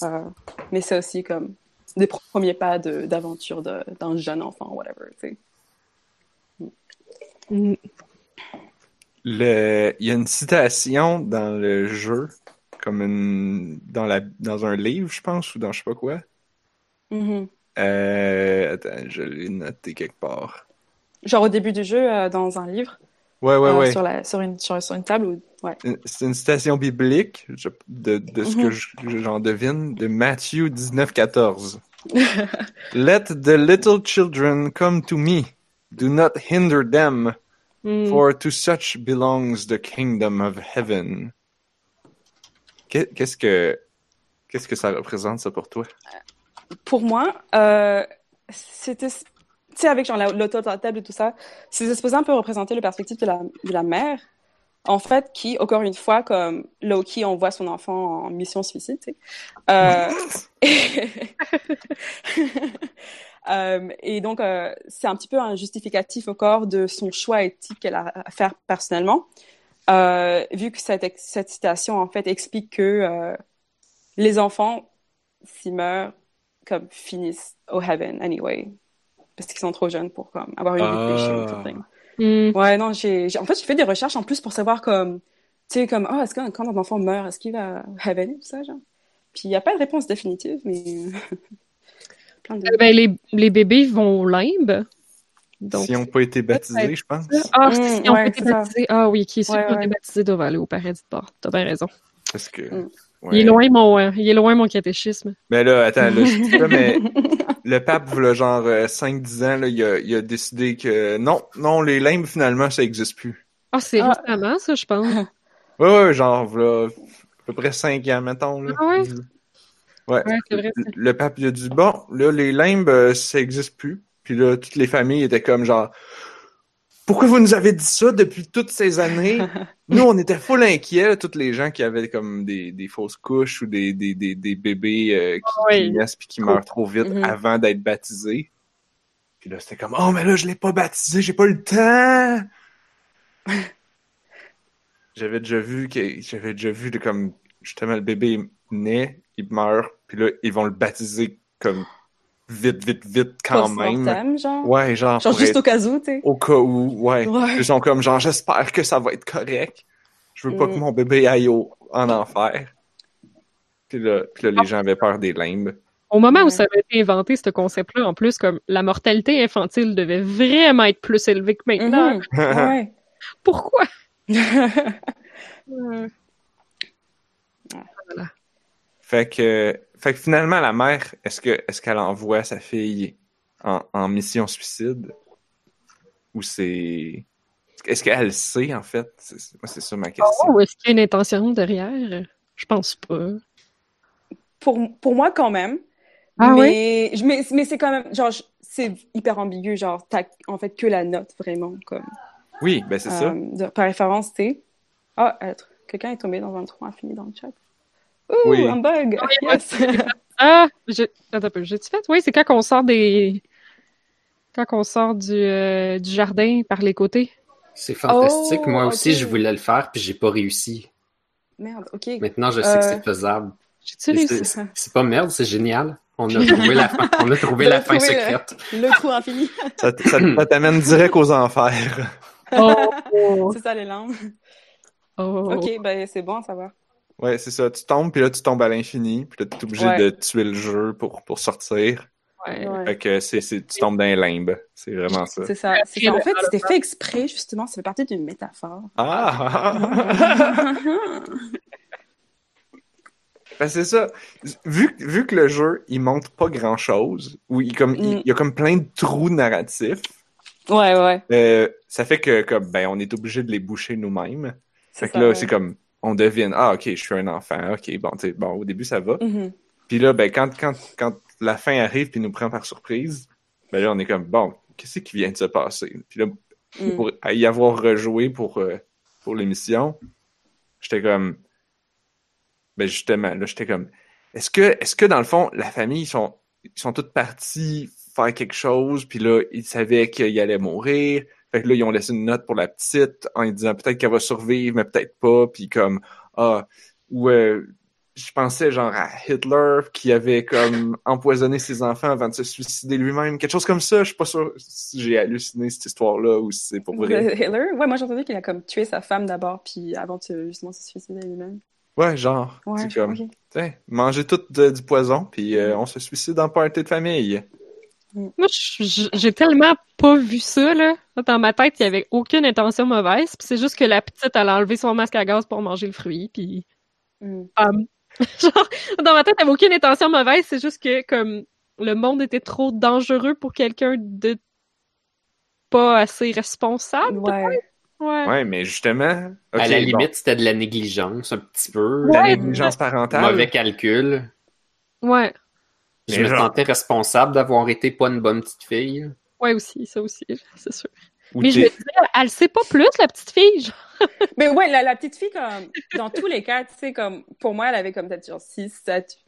Euh, mais c'est aussi comme des premiers pas d'aventure d'un jeune enfant, whatever, tu sais. Mm. Le... Il y a une citation dans le jeu, comme une... dans, la... dans un livre, je pense, ou dans je sais pas quoi. Mm-hmm. Euh... Attends, je l'ai noté quelque part. Genre au début du jeu, euh, dans un livre? Ouais, ouais, euh, ouais. Sur, la... sur, une... sur, sur une table ou c'est une citation biblique de, de ce que mhm. j'en devine de Matthieu 19, 14. Let the little children come to me. Do not hinder them, mm. for to such belongs the kingdom of heaven. Qu'est-ce que qu'est-ce que ça représente ça pour toi? Pour moi, euh, c'était tu sais avec genre l'auto table et tout ça, c'est supposé un peu représenter le perspective de la mère en fait, qui, encore une fois, comme Loki envoie son enfant en mission suicide. Euh, euh, et donc, euh, c'est un petit peu un justificatif au corps de son choix éthique qu'elle a à faire personnellement, vu que cette, cette citation, en fait, explique que les enfants s'ils meurent, comme finissent au heaven anyway. Parce qu'ils sont trop jeunes pour comme avoir une péché. Mm. Ouais, non, j'ai, en fait, j'ai fait des recherches en plus pour savoir comme, tu sais, comme, oh, est-ce que quand un enfant meurt, est-ce qu'il va heaven, tout ça, genre. Puis il n'y a pas de réponse définitive, mais. Plein de... Eh ben, les, les bébés vont limbe. Donc, s'ils n'ont pas été baptisés, je pense. Ah, s'ils n'ont pas été baptisés. Ah oui, qui est sûr qu'ils ont été baptisés doivent aller au paradis de bord. T'as bien raison. Parce que. Il, est loin mon, euh, il est loin mon catéchisme. Mais là, attends, là, je dis pas, mais le pape, le genre 5-10 euh, ans, là, il, a, il a décidé que non, non, les limbes, finalement, ça n'existe plus. Ah, c'est ah. récemment, ça, je pense. Ouais, ouais, genre, là, à peu près 5 ans, mettons. Là. Ah ouais? Ouais. vrai, le pape, il a dit, bon, là, les limbes, euh, ça n'existe plus. Puis là, toutes les familles étaient comme genre, pourquoi vous nous avez dit ça depuis toutes ces années? Nous, on était full inquiets, toutes les gens qui avaient comme des, des fausses couches ou des, des, des, des bébés euh, qui, naissent puis qui meurent trop vite mm-hmm. avant d'être baptisés. Puis là, c'était comme, oh, mais là, je l'ai pas baptisé, j'ai pas le temps! j'avais déjà vu que, j'avais déjà vu de comme, justement, le bébé naît, il meurt, puis là, ils vont le baptiser comme vite, vite, vite quand même. genre? Ouais, genre. Genre juste au cas où, tu sais. Au cas où, ouais. Ils sont comme, genre, j'espère que ça va être correct. Je veux pas que mm. mon bébé aille au, en enfer. Puis là, puis là les ah. gens avaient peur des limbes. Au moment où ça avait été inventé, ce concept-là, en plus, comme la mortalité infantile devait vraiment être plus élevée que maintenant. Mm-hmm. ouais. Pourquoi? voilà. Fait que fait que finalement, la mère, est-ce que est-ce qu'elle envoie sa fille en, mission suicide? Ou c'est. Est-ce qu'elle sait, en fait? Moi, c'est ça ma question. Oh, est-ce qu'il y a une intention derrière? Je pense pas. Pour, pour moi, quand même. Ah mais, oui? mais, mais c'est quand même, genre, c'est hyper ambigu, genre, t'as en fait que la note, vraiment, comme. Oui, ben c'est ça. Euh, par référence, tu Ah, quelqu'un est tombé dans un trou infini dans le chat. Ouh, un bug! Yes. ah, attends un peu, j'ai-tu fait? Oui, c'est quand on sort des. Quand on sort du, euh, du jardin par les côtés. C'est fantastique. Moi oh, aussi, je voulais le faire, puis j'ai pas réussi. Merde, ok. Maintenant, je sais que c'est euh, faisable. J'ai-tu réussi? C'est pas merde, c'est génial. On a trouvé la fin, on a trouvé la fin secrète. Le, trou infini. ça, t'amène direct aux enfers. Oh. c'est ça les langues. Oh. Ok, ben c'est bon à savoir. Ouais, c'est ça. Tu tombes, puis là, tu tombes à l'infini, puis là, tu es obligé de tuer le jeu pour, pour sortir. Ouais. Fait que c'est, tu tombes dans les limbes. C'est vraiment ça. C'est ça. ça. En fait, c'était fait exprès, justement. Ça fait partie d'une métaphore. Ah! ben, c'est ça. Vu, vu que le jeu, il montre pas grand-chose, ou il, comme, il, mm. y a comme plein de trous narratifs. Ouais, ouais. Euh, ça fait que, comme, ben, on est obligé de les boucher nous-mêmes. Fait que là, c'est comme on devine, ah, ok, je suis un enfant, ok, bon, tu bon, au début, ça va. Mm-hmm. Puis là, ben, quand, quand, quand la fin arrive puis nous prend par surprise, ben là, on est comme, bon, qu'est-ce qui vient de se passer? Puis là, mm. pour y avoir rejoué pour, euh, pour l'émission, j'étais comme, ben, justement, là, j'étais comme, est-ce que, est-ce que dans le fond, la famille, ils sont, ils sont toutes partis faire quelque chose, puis là, ils savaient qu'il allait mourir, fait que là, ils ont laissé une note pour la petite en disant peut-être qu'elle va survivre, mais peut-être pas. Puis comme, ah, ou euh, je pensais genre à Hitler qui avait comme empoisonné ses enfants avant de se suicider lui-même. Quelque chose comme ça. Je suis pas sûr si j'ai halluciné cette histoire-là ou si c'est pour vrai. Hitler? Ouais, moi j'ai entendu qu'il a comme tué sa femme d'abord, puis avant de justement se suicider lui-même. Ouais, genre. Ouais, c'est comme, okay. tout du poison, puis euh, on se suicide en party de famille. Moi, j'ai tellement pas vu ça, là. Dans ma tête, il y avait aucune intention mauvaise. Puis c'est juste que la petite, elle a enlevé son masque à gaz pour manger le fruit. Puis. Mm. genre, dans ma tête, il n'y avait aucune intention mauvaise. C'est juste que, comme, le monde était trop dangereux pour quelqu'un de pas assez responsable. Ouais. Ouais. ouais. mais justement. à la limite, c'était de la négligence, un petit peu. De la négligence parentale. Mauvais calcul. Ouais. Je me sentais responsable d'avoir été pas une bonne petite fille. Ouais, aussi, ça aussi, c'est sûr. mais je me disais, elle sait pas plus, la petite fille, genre. mais ouais, la, petite fille, comme, dans tous les cas, tu sais, comme, pour moi, elle avait comme peut-être genre 6, 7,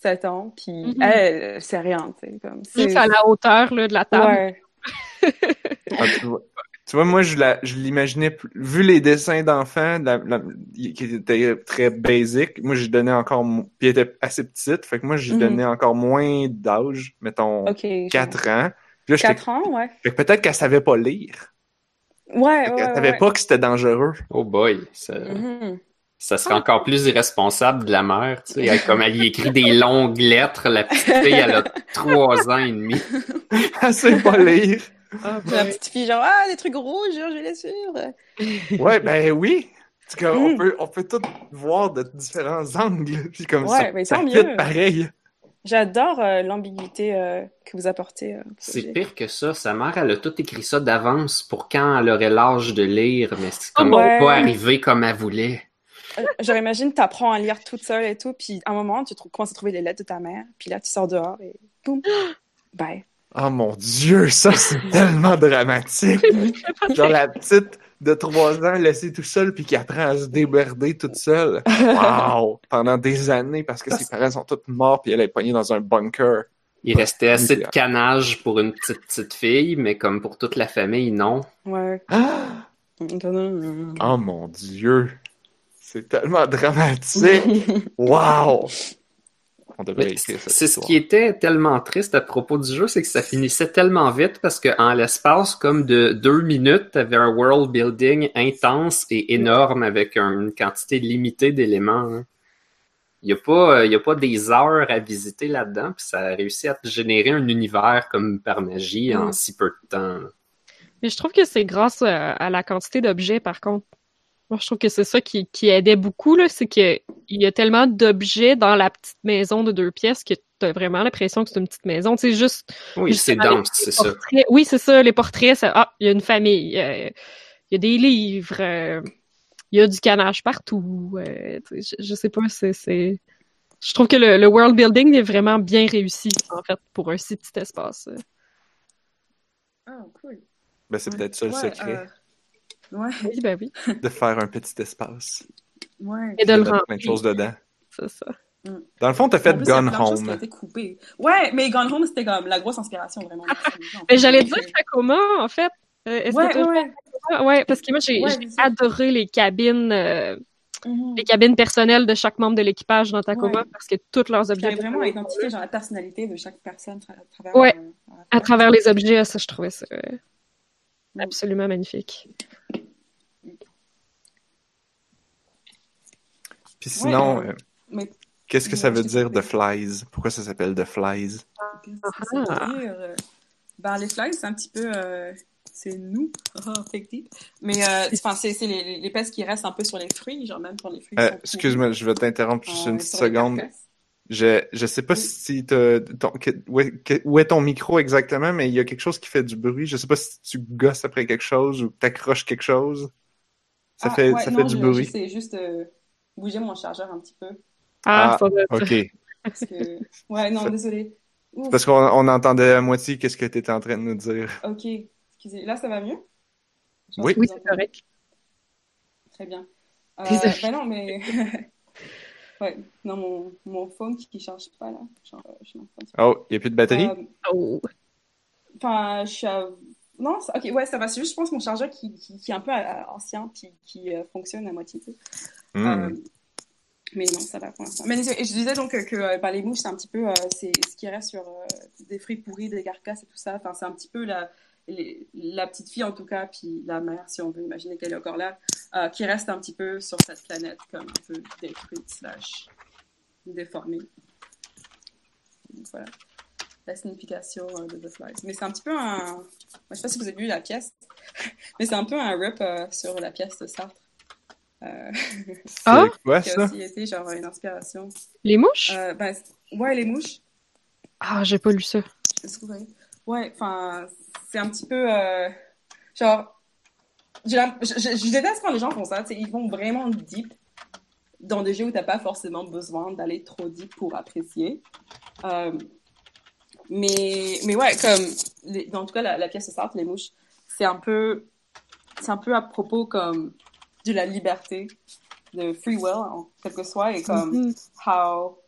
7 ans, puis mm-hmm. elle, c'est rien, tu sais, comme. Juste à la hauteur, là, de la table. Ouais. Ah, Tu vois, moi, je la, je l'imaginais, vu les dessins d'enfants, qui étaient très basic, moi, je donnais encore, puis elle était assez petite, fait que moi, j'ai mm-hmm. donné encore moins d'âge, mettons, 4 ans. Puis 4 ans, ouais. Fait que peut-être qu'elle savait pas lire. Ouais, ouais, Elle savait pas que c'était dangereux. Oh boy, ça... Mm-hmm. Ça serait encore plus irresponsable de la mère, tu sais, comme elle y écrit des longues lettres, la petite fille, elle a trois ans et demi. elle sait pas lire. Ah, la petite fille, genre, ah, des trucs rouges, je vais les suivre. ouais, ben oui. on, mm. peut, on peut tout voir de différents angles, puis comme ça, mais ça mieux. pareil. J'adore euh, l'ambiguïté euh, que vous apportez. Euh, c'est pire que ça. Sa mère, elle a tout écrit ça d'avance pour quand elle aurait l'âge de lire, mais c'est comme pas arrivé comme elle voulait. Genre, imagine, t'apprends à lire toute seule et tout, puis à un moment, tu commences à trouver les lettres de ta mère, puis là, tu sors dehors et boum, bye. Oh mon Dieu, ça c'est tellement dramatique. Genre la petite de trois ans laissée tout seule puis qui apprend à se déberder toute seule. Wow! Pendant des années parce que ses parents sont tous morts puis elle est poignée dans un bunker. Il restait assez de canage pour une petite petite fille, mais comme pour toute la famille, non. Ouais. oh mon Dieu! C'est tellement dramatique! wow! C'est ce qui était tellement triste à propos du jeu, c'est que ça finissait tellement vite parce qu'en l'espace comme de deux minutes, t'avais un world building intense et énorme avec une quantité limitée d'éléments. Hein. Il n'y a, pas, a pas des heures à visiter là-dedans, puis ça a réussi à te générer un univers comme par magie en mm. si peu de temps. Mais je trouve que c'est grâce à la quantité d'objets, par contre. Moi, je trouve que c'est ça qui, qui, aidait beaucoup, là, c'est qu'il y a tellement d'objets dans la petite maison de deux pièces que tu as vraiment l'impression que c'est une petite maison. C'est juste. Oui, c'est dense, c'est ça. Oui, c'est ça. Les portraits, c'est ah, il y a une famille, euh, il y a des livres, euh, il y a du canage partout. Euh, je, je, sais pas, c'est. Je trouve que le, le, world building est vraiment bien réussi, en fait, pour un si petit espace. Ah, cool. Ben, c'est peut-être ça le secret. Ouais. Oui, ben oui. de faire un petit espace. Ouais. Et de le remplir. plein de choses dedans. C'est ça. Mm. Dans le fond, t'as fait Gone Home. Qui Ouais, mais Gone Home, c'était comme la grosse inspiration, vraiment. mais j'allais dire Tacoma, en fait. Euh, ouais, que ouais, ouais. ouais, parce que moi, j'ai adoré les cabines, euh, mm-hmm. les cabines personnelles de chaque membre de l'équipage dans Tacoma, parce que tous leurs objets... J'avais vraiment identifié genre, la personnalité de chaque personne à travers... Ouais, euh, à travers les objets, ça, je trouvais ça... Absolument magnifique. Puis sinon, euh, qu'est-ce que ça veut dire The Flies? Pourquoi ça s'appelle The Flies? Ah. Ben, les flies, c'est un petit peu... Euh, c'est nous, Mais euh, c'est les, les pestes qui restent un peu sur les fruits, genre même pour les fruits. Excuse-moi, je vais t'interrompre juste une petite seconde. Je je sais pas si ton, où, est, ton micro exactement, mais il y a quelque chose qui fait du bruit. Je sais pas si tu gosses après quelque chose ou t'accroches quelque chose. Ça ah, fait ça fait du bruit. C'est juste euh, bouger mon chargeur un petit peu. Ah, ah ok. Ouais, non, désolé. Parce qu'on entendait à moitié qu'est-ce que tu étais en train de nous dire. Ok, excusez. Là, ça va mieux? oui, oui c'est correct. Très bien. Euh, ben non, mais Ouais, non, mon, mon phone qui ne charge pas là. Genre, euh, je oh, il n'y a plus de batterie? Euh, oh. Enfin, je suis à... Non, ok, ouais, ça va. C'est juste, je pense, mon chargeur qui, qui, est un peu euh, ancien, puis qui fonctionne à moitié. Hmm. mais non, ça va pour l'instant. Mais je disais donc que bah, les mouches, c'est un petit peu c'est ce qui reste sur des fruits pourris, des carcasses et tout ça. Enfin, c'est un petit peu la, la petite fille en tout cas, puis la mère, si on veut imaginer qu'elle est encore là, euh, qui reste un petit peu sur cette planète comme un peu détruite slash déformée. voilà la signification euh, de The Flies. Mais c'est un petit peu un... Je sais pas si vous avez vu la pièce, mais c'est un peu un rip euh, sur la pièce de Sartre. Euh... Ah? quoi, ça? Qui a aussi été genre une inspiration. Les mouches? ben, ouais, les mouches. Ah, j'ai pas lu ça. Ouais, enfin, c'est un petit peu euh, genre je, je, déteste quand les gens font ça ils vont vraiment deep dans des jeux où t'as pas forcément besoin d'aller trop deep pour apprécier euh, mais mais ouais comme les, en tout cas la, pièce de Sartre les mouches c'est un peu c'est un peu à propos comme de la liberté de free will en quelque soit et comme mm-hmm. how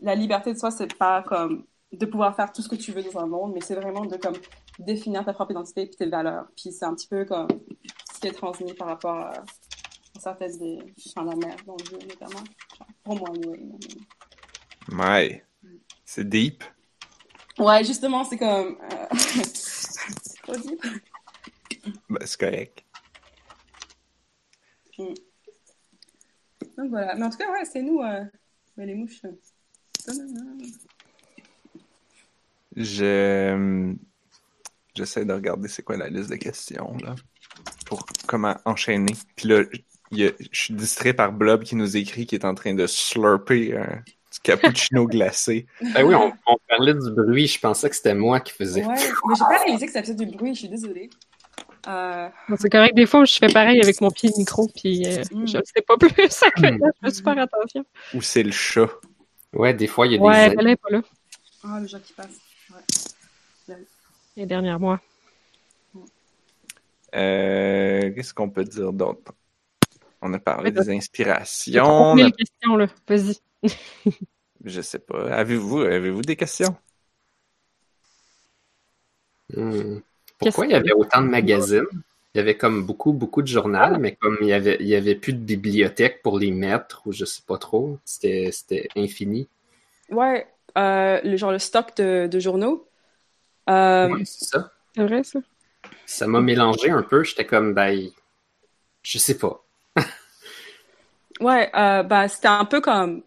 la liberté de soi c'est pas comme de pouvoir faire tout ce que tu veux dans un monde, mais c'est vraiment de comme définir ta propre identité et tes valeurs. Puis c'est un petit peu comme ce qui est transmis par rapport à, certaines des... Enfin, la mère dans le jeu, notamment. pour moi, oui. Ouais. C'est deep. Ouais, justement, c'est comme... Euh... c'est trop deep. Ben, c'est correct. Mm. Donc voilà. Mais en tout cas, ouais, c'est nous, euh... les mouches. Je... J'essaie de regarder c'est quoi la liste de questions, là, pour comment enchaîner. Puis là, je suis distrait par Blob qui nous écrit qu'il est en train de slurper un du cappuccino glacé. Ben oui, on, parlait du bruit. Je pensais que c'était moi qui faisais. Ouais, mais j'ai pas réalisé que ça faisait du bruit. Je suis désolée. Euh... C'est correct. Des fois, je fais pareil avec mon pied micro, puis euh, mm. je ne sais pas plus. Mm. je fais super attention. Ou c'est le chat. Ouais, des fois, il y a des. Ouais, elle est pas là. Ah, le chat qui passe. Ouais. Les derniers mois. Euh, Qu'est-ce qu'on peut dire d'autre? On a parlé des inspirations. On a questions, là. Vas-y. Je sais pas. Avez-vous avez-vous des questions? Hmm. Pourquoi il y avait autant de magazines? Il y avait comme beaucoup, beaucoup de journaux, mais comme il y avait, il y avait plus de bibliothèque pour les mettre, ou je sais pas trop. C'était infini. Ouais, euh, le genre le stock de, de journaux. Euh, c'est ça. C'est vrai, ça. Ça m'a mélangé un peu. J'étais comme, ben, je sais pas. ouais, euh, ben, c'était un peu comme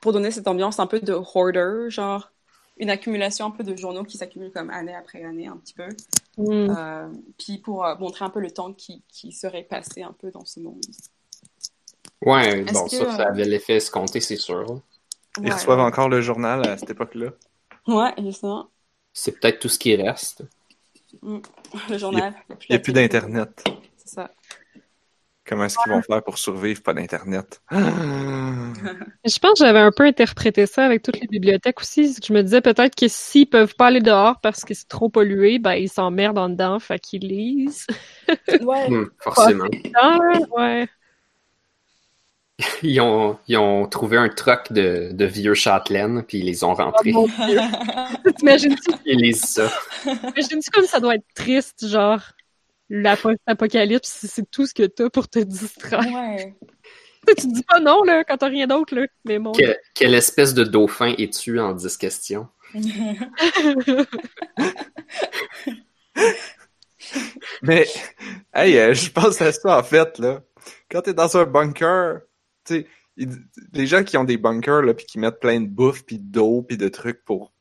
pour donner cette ambiance un peu de hoarder, genre une accumulation un peu de journaux qui s'accumulent comme année après année un petit peu. Mm. Euh, puis pour euh, montrer un peu le temps qui, qui, serait passé un peu dans ce monde. Ouais, bon, ça, ça avait l'effet escompté, c'est sûr. Ils reçoivent encore le journal à cette époque-là. Ouais, justement. C'est peut-être tout ce qui reste. Mm. Le journal. Il n'y a, plus d'Internet. C'est ça. Comment est-ce qu'ils vont faire pour survivre pas d'Internet? Je pense que j'avais un peu interprété ça avec toutes les bibliothèques aussi. Je me disais peut-être que s'ils peuvent pas aller dehors parce que c'est trop pollué, ben ils s'emmerdent en dedans, fait qu'ils lisent. ouais. Hmm, forcément. ouais. Ils ont, ils ont trouvé un truck de, de vieux Châtelaine, puis ils les ont rentrés. Oh, T'imagines-tu? Ils lisent ça. Imagines-tu comme ça doit être triste, genre? L'apocalypse, c'est tout ce que t'as pour te distraire. Ouais. tu dis pas non, là, quand t'as rien d'autre, là. Mais bon. quelle espèce de dauphin es-tu en 10 questions? Mais, hey, euh, je pense à ça, en fait, là. Quand t'es dans un bunker, tu sais, les gens qui ont des bunkers, là, puis qui mettent plein de bouffe, puis d'eau, puis de trucs pour,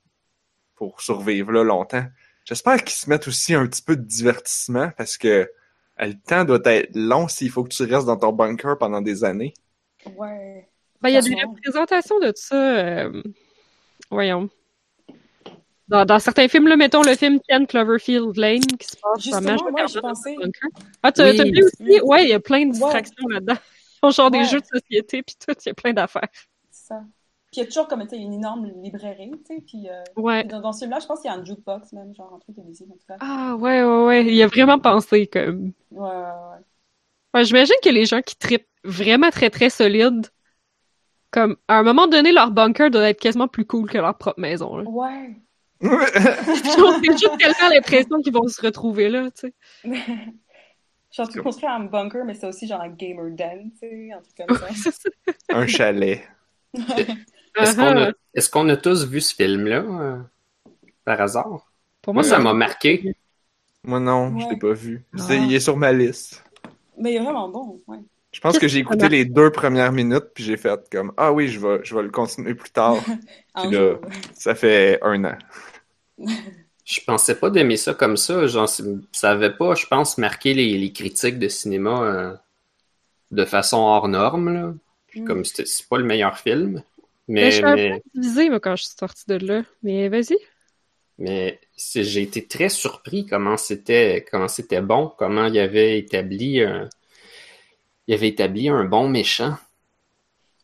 pour survivre, là, longtemps, J'espère qu'ils se mettent aussi un petit peu de divertissement parce que le temps doit être long s'il faut que tu restes dans ton bunker pendant des années. Ouais. Ben, il y a des représentations de ça. Euh, voyons. Dans, certains films, là, mettons le film Ken Cloverfield Lane qui se passe Justement, dans ouais, je pensais. Ah, t'as oui. vu aussi? Ouais, il y a plein de distractions là-dedans. Ils ont genre des jeux de société puis tout, il y a plein d'affaires. C'est ça. Puis il y a toujours comme une énorme librairie, tu sais. Puis, euh, ouais. dans, dans ce film-là, je pense qu'il y a un jukebox même, genre un truc de musique en tout cas. Ah ouais, ouais, ouais. Il a vraiment pensé comme. Ouais, ouais, ouais. ouais J'imagine que les gens qui tripent vraiment très très solides, comme à un moment donné, leur bunker doit être quasiment plus cool que leur propre maison. Là. Ouais. J'ai juste tellement l'impression qu'ils vont se retrouver là, tu sais. Genre, tu construis un bunker, mais c'est aussi genre un gamer den, tu sais, un truc comme ça. un chalet. Uh-huh. Est-ce qu'on a, tous vu ce film-là, euh, par hasard? Pour moi, ça m'a marqué. Moi, non, je l'ai pas vu. il est sur ma liste. Mais il est vraiment bon, ouais. Je pense que j'ai écouté les deux premières minutes, puis j'ai fait comme Ah oui, je vais, je vais le continuer plus tard. puis là, ça fait un an. je pensais pas d'aimer ça comme ça. Genre, ça avait pas, je pense, marqué les, critiques de cinéma euh, de façon hors norme. Là. Puis mm. comme c'est pas le meilleur film. Mais, je suis un peu divisée, moi, quand je suis sortie de là. Mais vas-y. Mais j'ai été très surpris comment c'était comment c'était bon, comment il avait établi un il avait établi un bon méchant.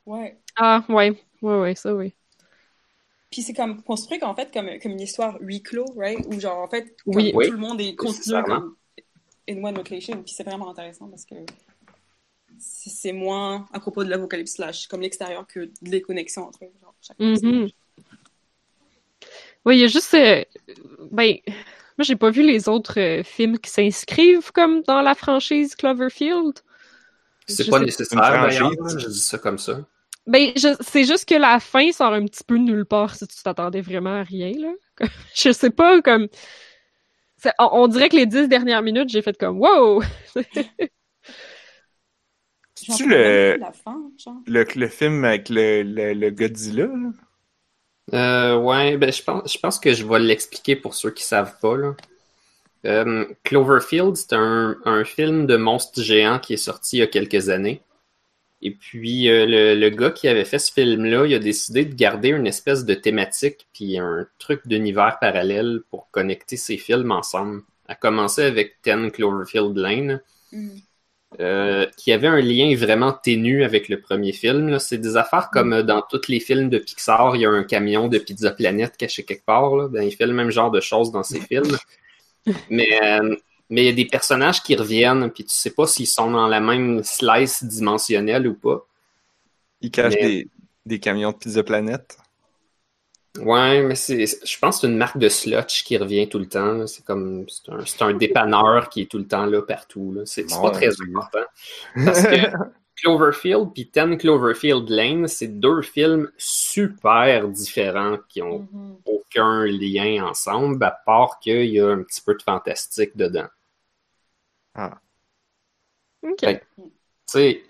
Ouais. Ah ouais, ouais, ouais, ça oui. Puis c'est comme construit en fait comme, comme une histoire huis clos, right? Où genre en fait oui. tout le monde est contenu comme in one location. Puis c'est vraiment intéressant parce que c'est moins à propos de l'apocalypse slash comme l'extérieur que des connexions entre genre, chaque mm-hmm. Oui, il y a juste. Euh, ben, Moi, j'ai pas vu les autres euh, films qui s'inscrivent comme dans la franchise Cloverfield. C'est pas nécessaire je dis ça comme ça. Ben, c'est juste que la fin sort un petit peu nulle part si tu t'attendais vraiment à rien, là. je sais pas, comme. On, dirait que les dix dernières minutes, j'ai fait comme wow! C'est-tu le... le, le, film avec le, le, le Godzilla, là? Euh, ouais, ben, je pense, je pense que je vais l'expliquer pour ceux qui savent pas, là. Euh, Cloverfield, c'est un, un, film de monstres géants qui est sorti il y a quelques années. Et puis, euh, le, le, gars qui avait fait ce film-là, il a décidé de garder une espèce de thématique puis un truc d'univers parallèle pour connecter ces films ensemble. A commencer avec Ten Cloverfield Lane. Mm. Euh, qui avait un lien vraiment ténu avec le premier film. C'est des affaires comme mm. euh, dans tous les films de Pixar, il y a un camion de Pizza Planet caché quelque part. Là. Ben, il fait le même genre de choses dans ses films. Mais euh, mais il y a des personnages qui reviennent, puis tu sais pas s'ils sont dans la même slice dimensionnelle ou pas. Ils cachent des, des camions de Pizza Planet. Ouais, mais c'est, je pense que c'est une marque de slotch qui revient tout le temps. C'est comme, c'est un, c'est un, dépanneur qui est tout le temps là partout. Là. C'est, pas très important. Parce que Cloverfield puis Ten Cloverfield Lane, c'est deux films super différents qui ont mm-hmm. aucun lien ensemble, à part qu'il y a un petit peu de fantastique dedans. Ah. OK. Tu sais,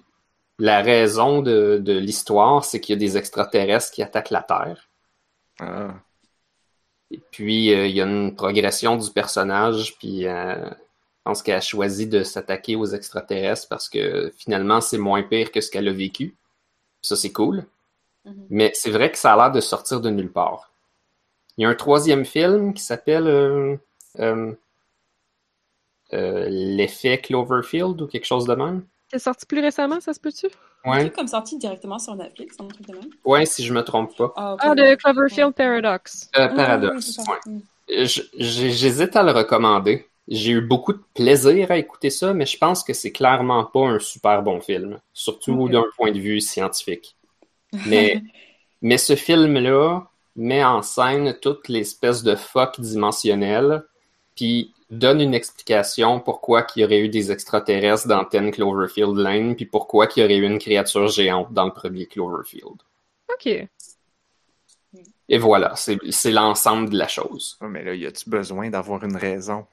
la raison de, de l'histoire, c'est qu'il y a des extraterrestres qui attaquent la Terre. Ah. Et puis, euh, il y a une progression du personnage, puis euh, je pense qu'elle a choisi de s'attaquer aux extraterrestres parce que finalement, c'est moins pire que ce qu'elle a vécu. Ça, c'est cool. Mm-hmm. Mais c'est vrai que ça a l'air de sortir de nulle part. Il y a un troisième film qui s'appelle euh, L'effet Cloverfield ou quelque chose de même. C'est sorti plus récemment, ça se peut-tu? Ouais. comme sorti directement sur Netflix, un truc de même. Ouais, si je me trompe pas. Ah, ah de Cloverfield Paradox. Euh, Paradox, ouais. J'hésite à le recommander. J'ai eu beaucoup de plaisir à écouter ça, mais je pense que c'est clairement pas un super bon film, surtout d'un point de vue scientifique. Mais, mais ce film-là met en scène toute l'espèce de fuck dimensionnelle, puis donne une explication pourquoi il y aurait eu des extraterrestres dans Ten Cloverfield Lane, puis pourquoi il y aurait eu une créature géante dans le premier Cloverfield. OK. Et voilà, c'est l'ensemble de la chose. mais là, y a-tu besoin d'avoir une raison?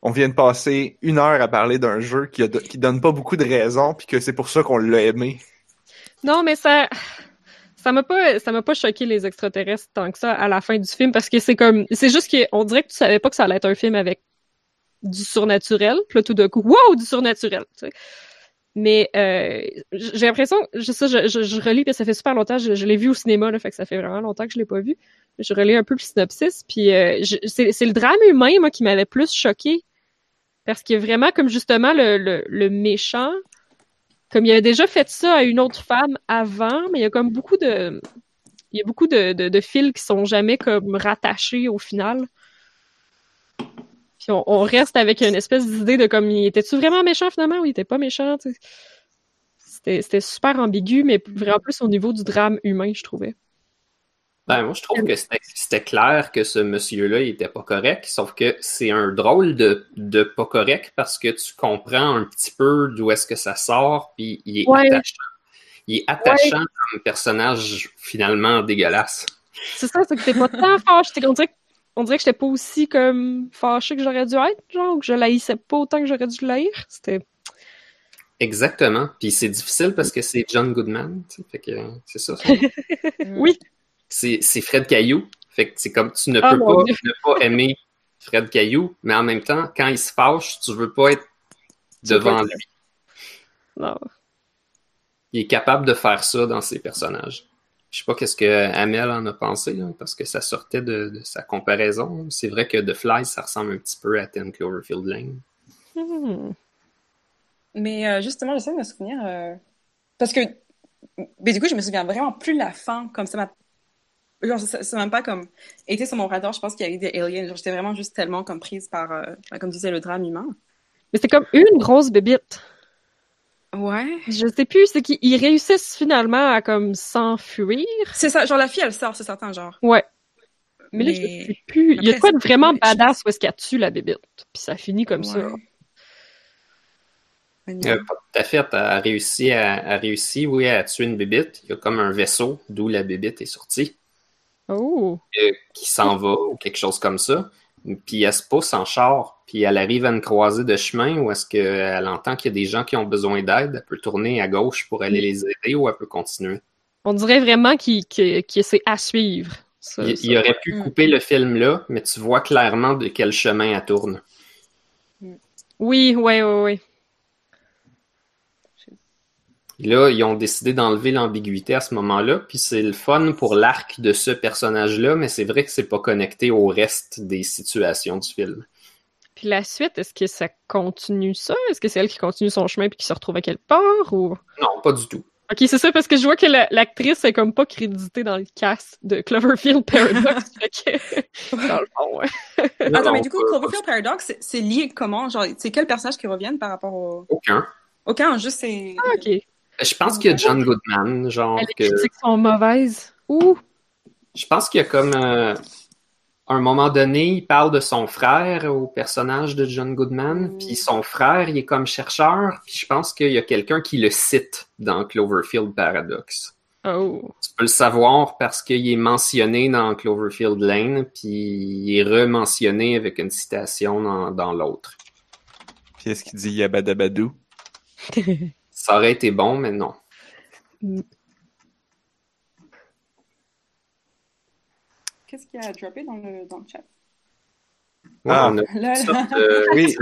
On vient de passer une heure à parler d'un jeu qui, a, qui donne pas beaucoup de raisons, puis que c'est pour ça qu'on l'a aimé. Non, mais ça ça m'a pas ça m'a pas choqué les extraterrestres tant que ça à la fin du film parce que c'est comme c'est juste qu'on dirait que tu savais pas que ça allait être un film avec du surnaturel puis là tout d'un coup wow du surnaturel mais euh, j'ai l'impression je sais je, je, relis que ça fait super longtemps je, l'ai vu au cinéma là fait que ça fait vraiment longtemps que je l'ai pas vu. Je relis un peu le synopsis puis euh, c'est c'est le drame humain moi qui m'avait plus choqué parce que vraiment comme justement le, le, le méchant comme il avait déjà fait ça à une autre femme avant, mais il y a comme beaucoup de, il y a beaucoup de, fils qui sont jamais comme rattachés au final. Puis on, reste avec une espèce d'idée de comme, il était-tu vraiment méchant finalement ou il était pas méchant, C'était super ambigu, mais vraiment plus au niveau du drame humain, je trouvais. Ben, moi, je trouve que c'était clair que ce monsieur-là, il était pas correct, sauf que c'est un drôle de, de pas correct parce que tu comprends un petit peu d'où est-ce que ça sort, puis il est attachant. Il est attachant comme personnage finalement dégueulasse. C'est ça, c'est que t'es pas tant fâché. On dirait, on dirait que j'étais pas aussi comme fâché que j'aurais dû être, genre, ou que je l'haïssais pas autant que j'aurais dû l'haïr. C'était. Exactement. Puis c'est difficile parce que c'est John Goodman. Fait que c'est ça. oui c'est Fred Caillou. Fait que c'est comme tu ne ah, peux pas ne pas aimer Fred Caillou, mais en même temps, quand il se fâche, tu veux pas être devant lui. Non. Il est capable de faire ça dans ses personnages. Je sais pas qu'est-ce que Amel en a pensé, parce que ça sortait de, sa comparaison. C'est vrai que The Fly, ça ressemble un petit peu à Ten Cloverfield Lane. Hmm. Mais euh, justement, j'essaie de me souvenir. Euh, parce que. Mais du coup, je me souviens vraiment plus la fin, comme ça m'a genre c'est même pas comme été sur mon radar je pense qu'il y a eu des aliens genre j'étais vraiment juste tellement comme prise par euh, comme tu disais le drame humain mais c'est comme une grosse bébite ouais je sais plus c'est qu'ils réussissent finalement à comme s'enfuir c'est ça genre la fille elle sort c'est certain genre ouais Mais là, je sais plus. Il y a quoi de vraiment badass où est-ce qu'elle tue la bébite? Puis ça finit comme ça. Euh, pas tout à fait. Elle a réussi, à, réussi, oui, à tuer une bébite. Il y a comme un vaisseau d'où la bébite est sortie. Oh! Euh, qui s'en va ou quelque chose comme ça. Puis elle se pousse en char. Puis elle arrive à une croisée de chemin où est-ce qu'elle entend qu'il y a des gens qui ont besoin d'aide. Elle peut tourner à gauche pour aller les aider ou elle peut continuer. On dirait vraiment qu'il essaie à suivre. il, aurait pu mm. couper le film là, mais tu vois clairement de quel chemin elle tourne. Oui, oui, oui, oui. Là, ils ont décidé d'enlever l'ambiguïté à ce moment-là, puis c'est le fun pour l'arc de ce personnage-là, mais c'est vrai que c'est pas connecté au reste des situations du film. Puis la suite, est-ce que ça continue ça? Est-ce que c'est elle qui continue son chemin puis qui se retrouve à quelque part ou... Non, pas du tout. Ok, c'est ça, parce que je vois que l'actrice est comme pas créditée dans le cast de Cloverfield Paradox. dans le fond, ouais. Attends, mais du coup, Cloverfield Paradox, c'est lié comment? Genre, c'est quel personnage qui reviennent par rapport au... Aucun. Aucun, juste c'est... Ah, ok. Je pense qu'il y a John Goodman, genre. Les critiques sont mauvaises. Ouh! Je pense qu'il y a comme. Euh, un moment donné, il parle de son frère au personnage de John Goodman, mm. puis son frère, il est comme chercheur, puis je pense qu'il y a quelqu'un qui le cite dans Cloverfield Paradox. Oh. Tu peux le savoir parce qu'il est mentionné dans Cloverfield Lane, puis il est rementionné avec une citation dans, dans l'autre. Puis est-ce qu'il dit Yabadabadou? Ça aurait été bon, mais non. Qu'est-ce qu'il y a droppé dans le, dans le chat? ah, oui,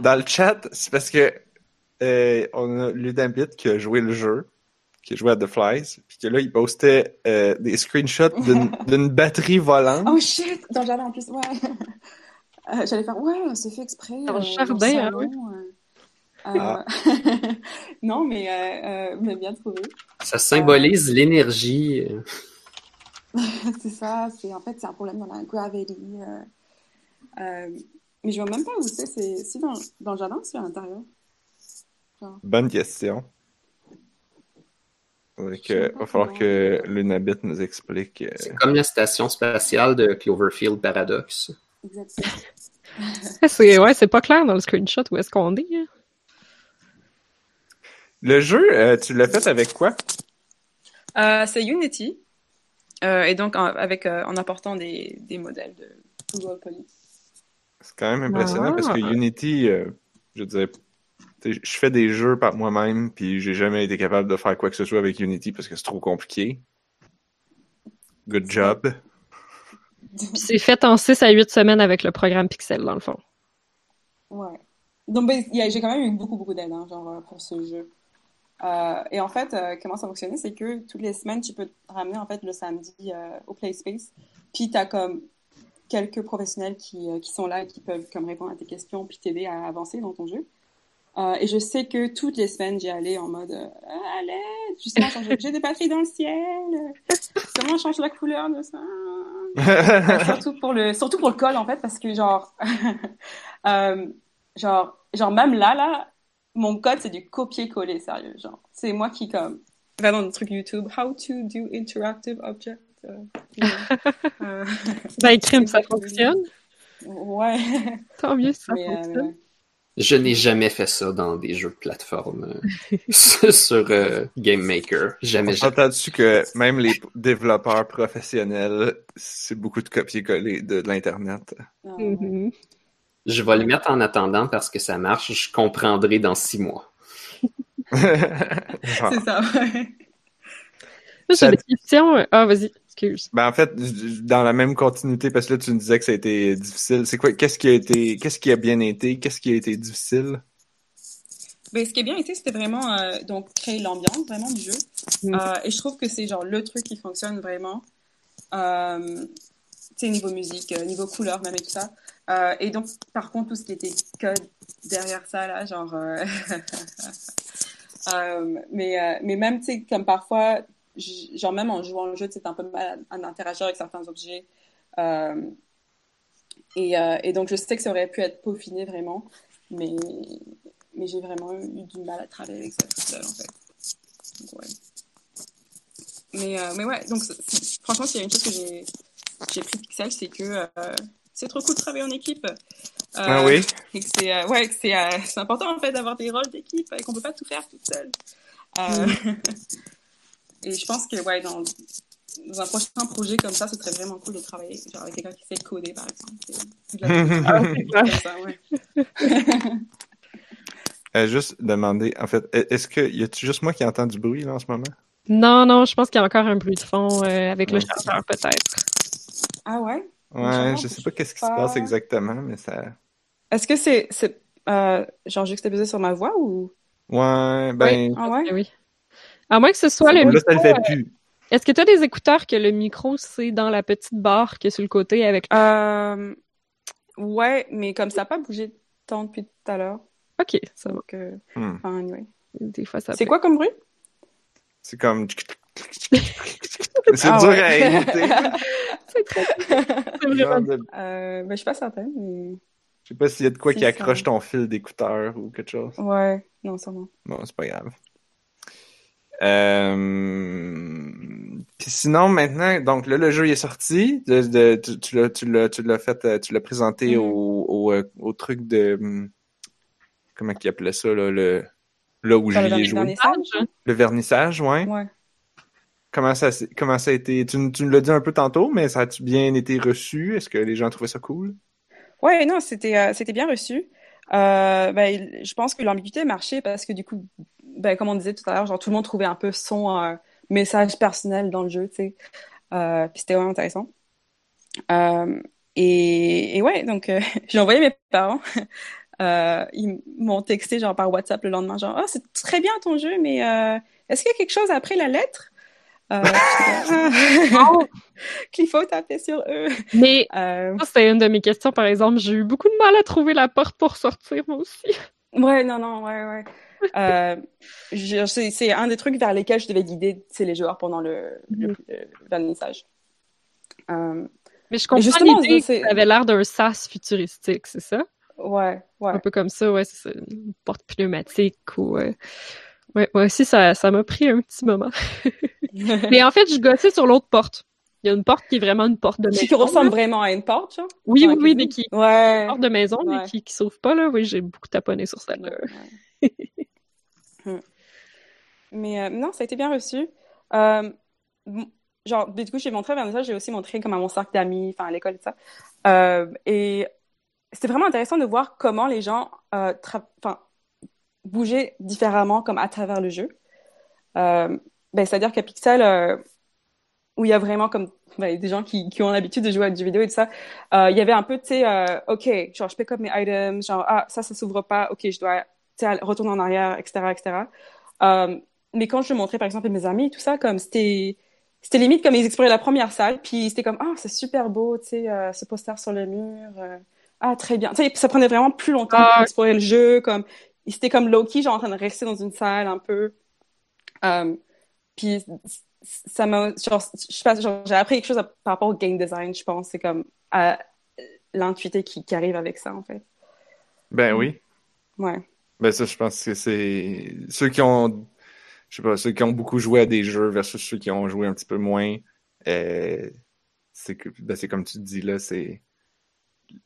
dans le chat, c'est parce que euh, on a Ludambit qui a joué le jeu, qui a joué à The Flies, puis que là, il postait euh, des screenshots d'une batterie volante. Oh shit! Dans le jardin en plus, ouais. Euh, j'allais faire, ouais, c'est fait exprès. Dans le jardin, hein, euh, ah. non, mais, euh, euh bien trouvé. Ça symbolise l'énergie. c'est ça, c'est en fait c'est un problème dans la gravity. Euh, mais je vois même pas où c'est. C'est dans, dans le jardin ou c'est à l'intérieur? Bonne question. Il va falloir que Lunabit nous explique. C'est comme la station spatiale de Cloverfield Paradox. Exactement. c'est ouais, c'est pas clair dans le screenshot où est-ce qu'on est. Hein? Le jeu, euh, tu l'as fait avec quoi? Euh, c'est Unity. Euh, et donc, en, avec, en apportant des, des modèles de Google Poly. C'est quand même impressionnant parce que ah. Unity, je dirais, je fais des jeux par moi-même, puis j'ai jamais été capable de faire quoi que ce soit avec Unity parce que c'est trop compliqué. Good job. C'est fait en 6 à 8 semaines avec le programme Pixel, dans le fond. Ouais. Donc, ben, j'ai quand même eu beaucoup, beaucoup d'aide, hein, genre, pour ce jeu. Euh, et en fait, euh, comment ça fonctionnait, c'est que toutes les semaines, tu peux te ramener en fait le samedi euh, au Play Space. Puis tu as comme quelques professionnels qui, qui, sont là et qui peuvent comme répondre à tes questions puis t'aider à avancer dans ton jeu. et je sais que toutes les semaines, j'y allais en mode ah, allez, justement, j'ai des batteries dans le ciel. Comment je change la couleur de ça? Surtout pour le, surtout pour le col en fait, parce que genre, genre, genre même là là, mon code, c'est du copier-coller, sérieux. Genre, c'est moi qui, comme, va dans le truc YouTube, how to do interactive object. Euh, euh, ben, crime, ça fonctionne. Ouais. Tant mieux, ça euh, fonctionne. Je n'ai jamais fait ça dans des jeux de plateforme sur Game Maker. Jamais. J'ai entendu que même les développeurs professionnels, c'est beaucoup de copier-coller de, l'Internet? Ah, mm-hmm. Je vais le mettre en attendant parce que ça marche. Je comprendrai dans six mois. c'est ça, ouais. J'ai des questions. Ah, vas-y, excuse. Ben, en fait, dans la même continuité, parce que là, tu me disais que ça a été difficile. C'est quoi, qu'est-ce qui a été, qu'est-ce qui a bien été, qu'est-ce qui a été difficile? Ben, ce qui a bien été, c'était vraiment, euh, donc, créer l'ambiance, vraiment, du jeu. Mm. Euh, et je trouve que c'est, genre, le truc qui fonctionne vraiment. Euh, tu sais, niveau musique, euh, niveau couleur, même et tout ça. Euh, et donc, par contre, tout ce qui était code derrière ça, là, genre. Euh, euh, mais, mais même, tu sais, comme parfois, genre même en jouant le jeu, c'est un peu mal à, interagir avec certains objets. Et, et, donc, je sais que ça aurait pu être peaufiné vraiment, mais, mais j'ai vraiment eu du mal à travailler avec ça tout seul, en fait. Donc, ouais. Mais, mais ouais, donc franchement, s'il y a une chose que j'ai pris Pixel, c'est que c'est trop cool de travailler en équipe. ah oui? Et que c'est ouais, c'est important en fait d'avoir des rôles d'équipe et qu'on peut pas tout faire toute seule. Mm. et je pense que ouais, dans, dans un prochain projet comme ça, ce serait vraiment cool de travailler genre, avec quelqu'un qui sait coder, par exemple. euh, juste demander, en fait, est-ce que y a-tu juste moi qui entends du bruit là en ce moment? Non, non, je pense qu'il y a encore un bruit de fond euh, avec le chanteur peut-être. Ah ouais? Ouais, je sais pas qu'est-ce qui se passe exactement, mais ça. Est-ce que c'est c'est euh, genre juxtaposé sur ma voix ou? Ouais, ben. Oui. Ah ouais? Oui. À moins que ce soit le. Là, ça le fait plus. Est-ce que tu as des écouteurs que le micro, c'est dans la petite barre qui est sur le côté avec... Euh... Ouais, mais comme ça n'a pas bougé tant depuis tout à l'heure. OK, ça va. Donc, euh... hmm. enfin, anyway. Des fois, ça C'est quoi comme bruit? C'est comme... c'est ah, dur ouais. à imiter. c'est très... C'est vraiment... De... Euh, ben, je suis pas certaine, mais... Je sais pas s'il y a de quoi qui accroche ça. ton fil d'écouteur ou quelque chose. Ouais, non, ça va. Bon, c'est pas grave. Euh... Puis sinon, maintenant, donc là, le jeu est sorti. De, de, tu, tu l'as, tu l'as, tu l'as fait, euh, tu l'as présenté mm. au, au, au, truc de comment qu'il appelait ça là, le là où j'y ai joué. Vernissage? Le vernissage, ouais. Ouais. Comment ça, comment ça a été? Tu, tu nous l'as dit un peu tantôt, mais ça a-tu bien été reçu? Est-ce que les gens trouvaient ça cool? Ouais, non, c'était euh, bien reçu. Euh, ben, je pense que l'ambiguïté marchait parce que du coup, ben, comme on disait tout à l'heure, genre tout le monde trouvait un peu son euh, message personnel dans le jeu, tu sais. Puis c'était vraiment intéressant. Et, ouais, donc j'ai envoyé mes parents. ils m'ont texté genre par WhatsApp le lendemain, genre oh c'est très bien ton jeu, mais est-ce qu'il y a quelque chose après la lettre euh, qu'il faut taper sur eux. Mais euh... c'était une de mes questions, par exemple. J'ai eu beaucoup de mal à trouver la porte pour sortir, moi aussi. Ouais, non, non, ouais, ouais. euh, c'est un des trucs vers lesquels je devais guider les joueurs pendant le, mm. le, le vernissage. Euh, Mais je comprends l'idée que ça avait l'air d'un sas futuristique, c'est ça? Ouais, ouais. Un peu comme ça, ouais, c'est une porte pneumatique ou... Ouais. Ouais, moi aussi, ça, ça m'a pris un petit moment. Mais en fait, je gossais sur l'autre porte. Il y a une porte qui est vraiment une porte de maison. Qui ressemble vraiment à une porte, genre? Oui, oui, oui, mais qui ouais. une porte de maison, ouais. mais qui, qui s'ouvre pas, là. Oui, j'ai beaucoup taponné sur celle-là. Ouais. Hmm. mais euh, non, ça a été bien reçu. Euh, genre, du coup, j'ai montré vers ça, j'ai aussi montré comme à mon cercle d'amis, enfin, à l'école et ça. Euh, et c'était vraiment intéressant de voir comment les gens, bouger différemment comme à travers le jeu. Ben, c'est-à-dire qu'à Pixel, euh, où il y a vraiment comme ben, des gens qui, qui ont l'habitude de jouer à du vidéo et tout ça, euh, il y avait un peu, tu sais, euh, OK, genre je pick up mes items, genre ah, ça, ça s'ouvre pas, OK, je dois retourner en arrière, etc., etc. Mais quand je montrais, par exemple, à mes amis tout ça, comme c'était c'était limite comme ils exploraient la première salle, puis c'était comme ah, c'est super beau, tu sais, euh, ce poster sur le mur. ah, très bien. Tu sais, ça prenait vraiment plus longtemps ah. pour explorer le jeu, comme c'était comme Loki, genre en train de rester dans une salle un peu. Um, puis ça m'a, genre, je sais pas, genre, j'ai appris quelque chose à, par rapport au game design, je pense. C'est comme à l'intuité qui, qui, arrive avec ça, en fait. Ben oui. Ouais. Ben ça, je pense que c'est ceux qui ont, je sais pas, ceux qui ont beaucoup joué à des jeux versus ceux qui ont joué un petit peu moins. Euh, c'est que, ben c'est comme tu dis là, c'est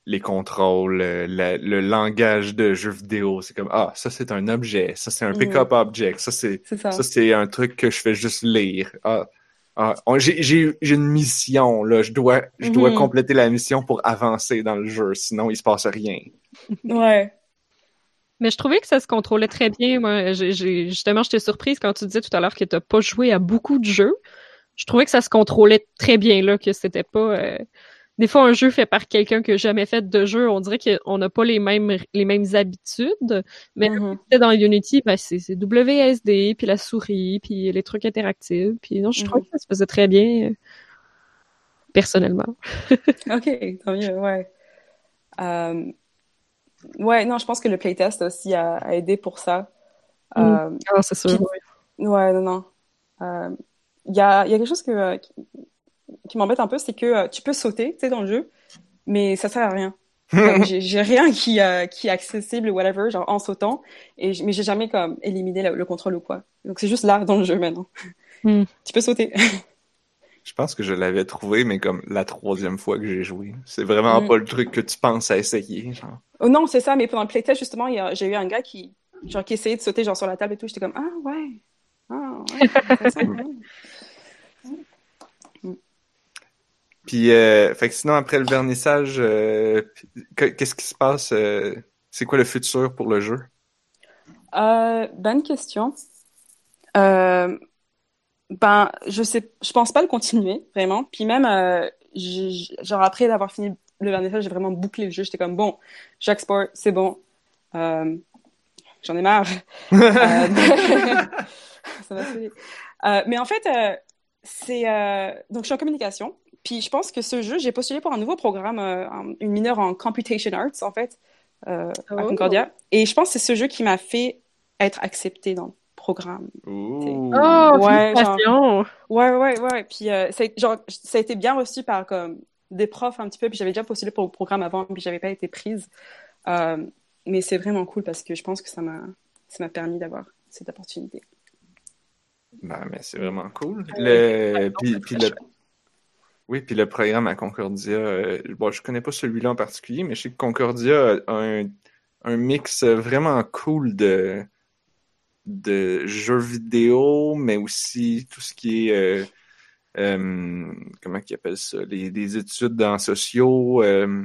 les contrôles, le, le, langage de jeu vidéo. C'est comme, ah, ça c'est un objet, ça c'est un mm. pick-up object, ça c'est ça, c'est un truc que je fais juste lire. Ah, ah j'ai une mission, là, je dois, je dois mm-hmm. compléter la mission pour avancer dans le jeu, sinon il se passe rien. Ouais. Mais je trouvais que ça se contrôlait très bien. Moi, j'ai justement, j'étais surprise quand tu disais tout à l'heure que t'as pas joué à beaucoup de jeux. Je trouvais que ça se contrôlait très bien là, que c'était pas. Euh des fois, un jeu fait par quelqu'un qui n'a jamais fait de jeu, on dirait qu'on n'a pas les mêmes les mêmes habitudes. Mais mm-hmm. dans Unity, ben, c'est WSD, puis la souris, puis les trucs interactifs. Puis non, je trouve mm-hmm. que ça se faisait très bien, personnellement. OK, tant mieux, ouais. Um, ouais, non, je pense que le playtest aussi a, a aidé pour ça. Mm. Um, ah, c'est sûr. Ouais. non, non. Euh, il y, a, y a quelque chose que, qui m'embête un peu, c'est que euh, tu peux sauter, tu sais, dans le jeu, mais ça sert à rien. j'ai rien qui, euh, qui est accessible, whatever, genre en sautant, et mais j'ai jamais comme éliminé le, le, contrôle ou quoi. Donc c'est juste là dans le jeu maintenant. Mm. tu peux sauter. Je pense que je l'avais trouvé, mais comme la troisième fois que j'ai joué. C'est vraiment mm. pas le truc que tu penses à essayer. Genre. Oh non, c'est ça, mais pendant le playtest, justement, j'ai eu un gars qui, genre, qui essayait de sauter genre, sur la table et tout. J'étais comme, ah ouais. Ah ouais. Puis, euh, fait que sinon, après le vernissage, euh, qu'est-ce qui se passe? Euh, c'est quoi le futur pour le jeu? Euh, bonne question. Euh, ben, je sais, je pense pas le continuer, vraiment. Puis même, euh, genre après d'avoir fini le vernissage, j'ai vraiment bouclé le jeu. J'étais comme, bon, j'exporte, c'est bon. Euh, J'en ai marre. ça m'a fait. mais en fait, c'est... donc, je suis en communication. Puis je pense que ce jeu, j'ai postulé pour un nouveau programme, une mineure en Computation Arts, en fait, à oh. Concordia. Et je pense que c'est ce jeu qui m'a fait être accepté dans le programme. Oh, ouais, genre, ouais, ouais, ouais. Puis euh, genre, ça a été bien reçu par comme des profs un petit peu. Puis j'avais déjà postulé pour le programme avant, puis j'avais pas été prise. Euh, mais c'est vraiment cool parce que je pense que ça m'a ça m'a permis d'avoir cette opportunité. Ben, mais c'est vraiment cool. Le... Puis, puis le... Oui, puis le programme à Concordia, euh, bon, je connais pas celui-là en particulier, mais je sais que Concordia a un, un mix vraiment cool de, de jeux vidéo, mais aussi tout ce qui est euh, euh, comment ils appellent ça, les, études en sociaux euh,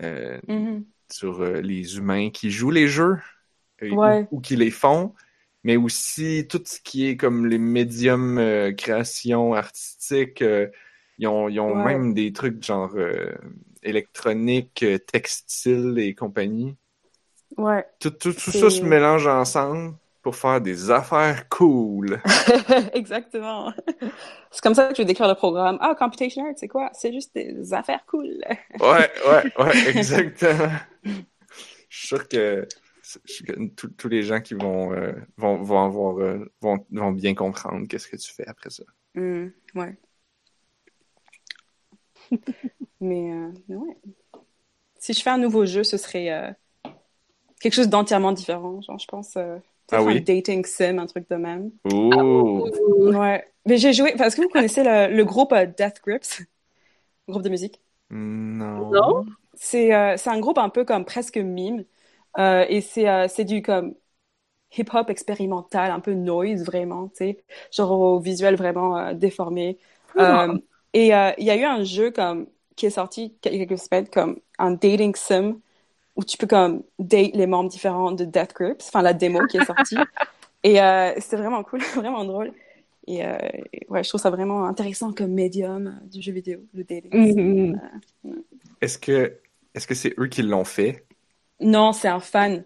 mm-hmm. sur les humains qui jouent les jeux ou, qui les font, mais aussi tout ce qui est comme les médiums création artistique. Ils ont, ils ont même des trucs genre électronique, textile et compagnie. Ouais. Tout, tout, tout ça se mélange ensemble pour faire des affaires cool. Exactement. C'est comme ça que je vais décrire le programme. Ah, Computation Art, c'est quoi? C'est juste des affaires cool. ouais, ouais, ouais, exactement. je suis sûr que, tous les gens qui vont, euh, vont, vont, avoir, euh, vont, vont, bien comprendre qu'est-ce que tu fais après ça. Mm, ouais. mais, euh, ouais. Si je fais un nouveau jeu, ce serait quelque chose d'entièrement différent. Genre, je pense ah oui? un dating sim, un truc de même. Ouais. Mais j'ai joué. Est-ce que vous connaissez le, le groupe euh, Death Grips? Le groupe de musique? Non. Non? C'est euh, un groupe un peu comme presque mime. Euh, et c'est euh, du comme hip-hop expérimental, un peu noise vraiment, tu sais. Genre au visuel vraiment euh, déformé. Ah. Et il y a eu un jeu comme qui est sorti il y a quelques semaines comme un dating sim où tu peux comme date les membres différents de Death Grips, enfin la démo qui est sortie. et euh, c'était vraiment cool, vraiment drôle. Et, euh, ouais, je trouve ça vraiment intéressant comme médium euh, du jeu vidéo, le dating. Euh, est-ce que est-ce que c'est eux qui l'ont fait? Non, c'est un fan.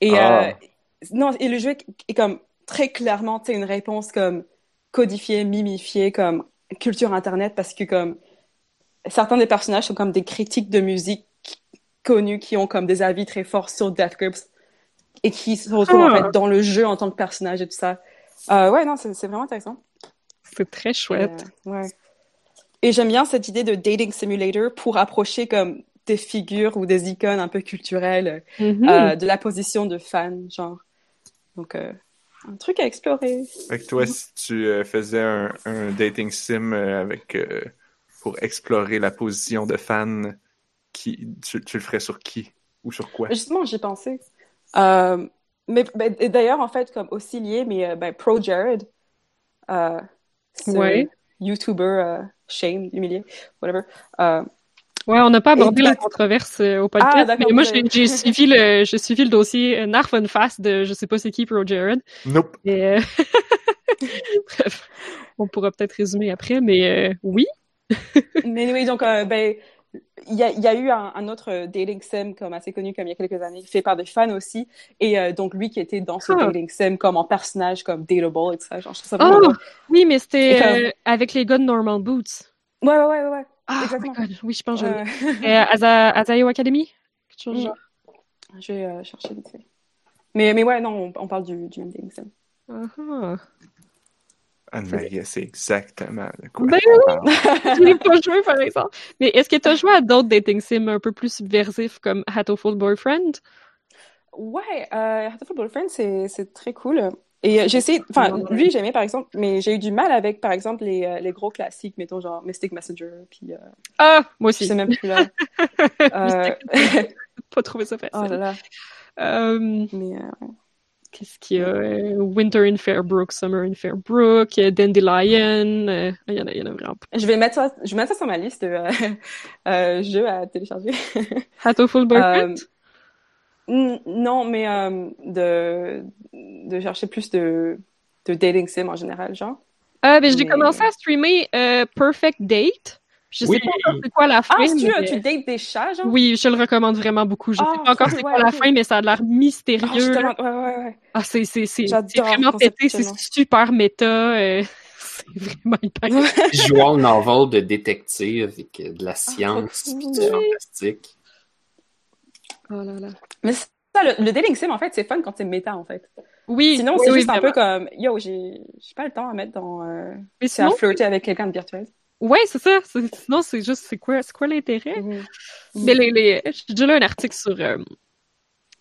Et ah. non, et le jeu est comme très clairement, tu une réponse comme codifiée, mimifiée, comme culture internet, parce que comme certains des personnages sont comme des critiques de musique connus qui ont comme des avis très forts sur Death Grips et qui se retrouvent en fait ah. dans le jeu en tant que personnage et tout ça. Euh, ouais, non, c'est vraiment intéressant. C'est très chouette. Et, euh, ouais. Et j'aime bien cette idée de dating simulator pour approcher comme des figures ou des icônes un peu culturelles mm-hmm. euh, de la position de fan, genre. Donc, un truc à explorer. Avec toi, si tu euh, faisais un, un, dating sim avec pour explorer la position de fan, qui, tu, le ferais sur qui ou sur quoi? Justement, j'ai pensé. Euh, mais ben, d'ailleurs, en fait, comme aussi lié, mais euh, ben, Pro Jared, euh, ouais. YouTuber euh, shame, humilié, whatever. Euh, ouais, on n'a pas abordé la controverse au podcast, ah, mais moi, j'ai suivi le, j'ai suivi le dossier Narfun Fast de je sais pas c'est qui Pro Jared. Nope. Et, Bref, on pourra peut-être résumer après, mais oui. mais oui, donc, ben, il y a, y a, eu un, un, autre dating sim comme assez connu comme il y a quelques années, fait par des fans aussi. Et euh, donc lui qui était dans ce ah. dating sim comme en personnage comme dateable et tout ça. Genre, je trouve ça vraiment oh, Oui, mais c'était euh, avec les gars de Normal Boots. Ouais, ouais, ouais, ouais. Ah, Exactement. Oh oui, je pense que je euh, Aza, Azayo Academy? Mm. Je vais euh, chercher vite fait. Mais, mais ouais, non, on, on parle du, du sim. Uh -huh. Anne-Marie, c'est exactement de quoi. Ben oui! Je n'ai pas joué, par exemple. Mais est-ce que tu as joué à d'autres dating sims un peu plus subversifs comme Hatoful Boyfriend? Ouais, euh, Hatoful Boyfriend, c'est très cool. Et euh, j'ai essayé, enfin, lui, j'aimais par exemple, mais j'ai eu du mal avec, par exemple, les, euh, les gros classiques, mettons, genre Mystic Messenger, puis. Euh, ah, moi aussi. C'est même plus là. euh... pas trouvé ça facile. Oh là là. Mais, Qu'est-ce qu'il y a? Winter in Fairbrook, Summer in Fairbrook, Dandelion. Il y, en a, il y en a vraiment pas. Je vais mettre ça, je vais mettre ça sur ma liste de jeux à télécharger. Hatoful Burkett? Non, mais euh, de, de chercher plus de, de dating sim en général, genre. Euh, ben, J'ai commencé à streamer euh, Perfect Date. Je sais pas encore c'est quoi la fin. Ah, tu, mais... tu dates des chats, genre? Oui, je le recommande vraiment beaucoup. Je sais ah, pas encore c'est quoi la fin, mais ça a l'air mystérieux. Ah, ouais, ouais, ouais. Ah, c'est vraiment pété, c'est super méta. Euh, c'est vraiment hyper. Jouant novel de détective avec de la ah, science et du fantastique. Oh là là. Mais ça, le, le, dating sim, en fait, c'est fun quand c'est méta, en fait. Oui. Sinon, c'est juste un peu comme, yo, j'ai pas le temps à mettre dans, euh, Mais sinon, à flirter avec quelqu'un de virtuel. Ouais, c'est ça. Sinon, c'est juste, c'est quoi, quoi l'intérêt? Mm-hmm. Mais les, les, j'ai déjà lu un article sur, euh,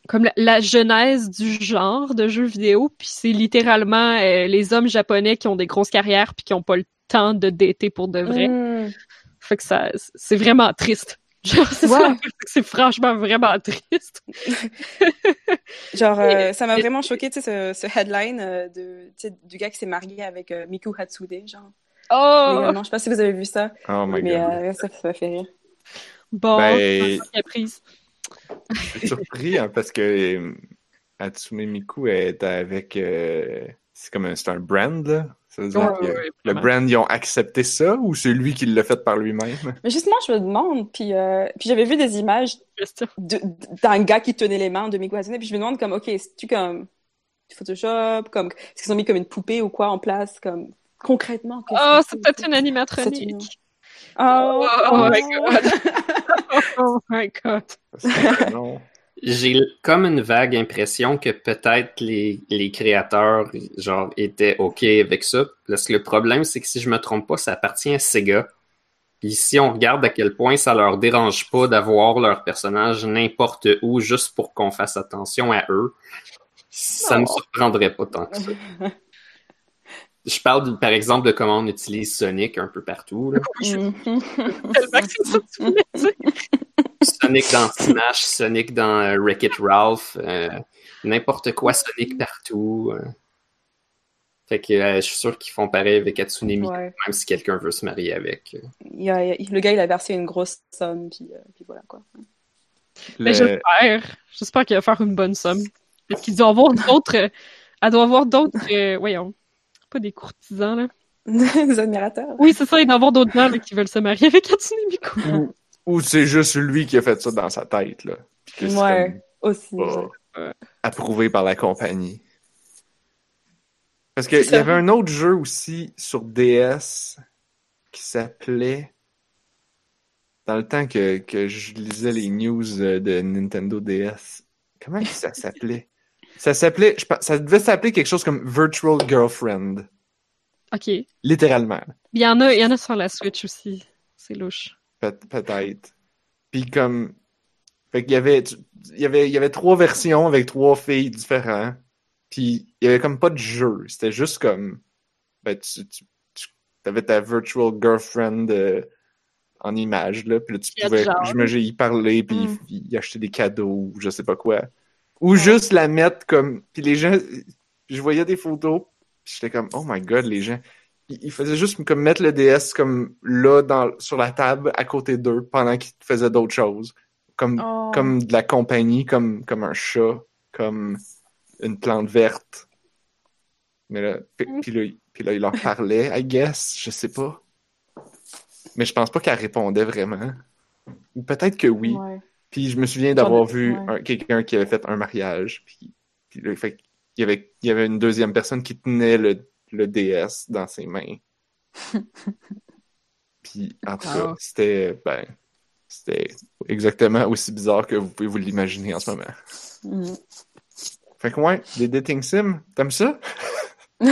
comme la, genèse du genre de jeux vidéo, puis c'est littéralement euh, les hommes japonais qui ont des grosses carrières puis qui ont pas le temps de dater pour de vrai. Mm. Fait que ça, c'est vraiment triste. Genre, c'est franchement vraiment triste. Genre, euh, ça m'a vraiment choqué, tu sais, ce, ce, headline euh, de, du gars qui s'est marié avec euh, Miku Hatsude, genre. Oh! non, je sais pas si vous avez vu ça. Oh my mais, God. ça, ça m'a fait rire. Bon, ben... prise. Je suis surpris, hein, parce que Hatsume Miku est avec... c'est comme un, un brand, là. Ça veut dire que le brand, ils ont accepté ça ou c'est lui qui l'a fait par lui-même? Mais justement, je me demande, puis, euh, puis j'avais vu des images d'un gars qui tenait les mains de Hatsune, puis je me demande comme, ok, c'est-tu comme Photoshop, comme, est-ce qu'ils ont mis comme une poupée ou quoi en place, comme, concrètement? Oh, c'est? peut-être une animatronique. Oh, oh, oh, my god. oh my god. J'ai comme une vague impression que peut-être les, les créateurs genre étaient OK avec ça. Parce que le problème, c'est que si je me trompe pas, ça appartient à Sega. Puis si on regarde à quel point ça leur dérange pas d'avoir leur personnage n'importe où juste pour qu'on fasse attention à eux, ça ne me surprendrait pas tant que ça. Je parle par exemple de comment on utilise Sonic un peu partout. Là. Sonic dans Smash, Sonic dans euh, Wreck-It Ralph, euh, n'importe quoi Sonic partout. Euh. Fait que je suis sûr qu'ils font pareil avec Hatsune Miku, même si quelqu'un veut se marier avec. Il a, le gars, il a versé une grosse somme, puis, puis voilà quoi. Mais j'espère. J'espère qu'il va faire une bonne somme. Parce qu'il doit avoir d'autres. Elle doit avoir d'autres. voyons. Pas des courtisans, là. des admirateurs. Oui, c'est ça. Il doit y avoir d'autres gens qui veulent se marier avec Hatsune Miku. Ou c'est juste lui qui a fait ça dans sa tête, là. ouais, aussi. approuvé par la compagnie. Parce qu'il y avait un autre jeu aussi sur DS qui s'appelait. Dans le temps que, que je lisais les news de Nintendo DS. Comment ça s'appelait? ça s'appelait. Ça devait s'appeler quelque chose comme Virtual Girlfriend. OK. Littéralement. Il y en a, il y en a sur la Switch aussi. C'est louche peut-être. Puis comme. Fait qu'il y avait, il y avait, il y avait trois versions avec trois filles différentes. Puis il y avait comme pas de jeu. C'était juste comme. Ben, tu, tu, avais ta virtual girlfriend euh, en image, là. Puis là, tu pouvais, je me y parler, puis mm. y, acheter des cadeaux, ou je sais pas quoi. Ou juste la mettre comme. Puis les gens. Je voyais des photos, puis j'étais comme, oh my god, les gens il faisait juste comme mettre le DS comme là dans, sur la table à côté d'eux pendant qu'ils faisaient d'autres choses. Comme, oh. comme de la compagnie, comme, comme un chat, comme une plante verte. Mais là, mm. puis, là, puis là, il leur parlait, I guess, je sais pas. Mais je pense pas qu'elle répondait vraiment. Ou peut-être que oui. Puis je me souviens d'avoir vu quelqu'un qui avait fait un mariage. Puis, puis là, fait, il, y avait, il y avait une deuxième personne qui tenait le le DS dans ses mains. Puis, en tout cas, c'était, ben, c'était exactement aussi bizarre que vous pouvez vous l'imaginer en ce moment. Mm. Fait que, ouais, des dating sims, t'aimes ça? ben,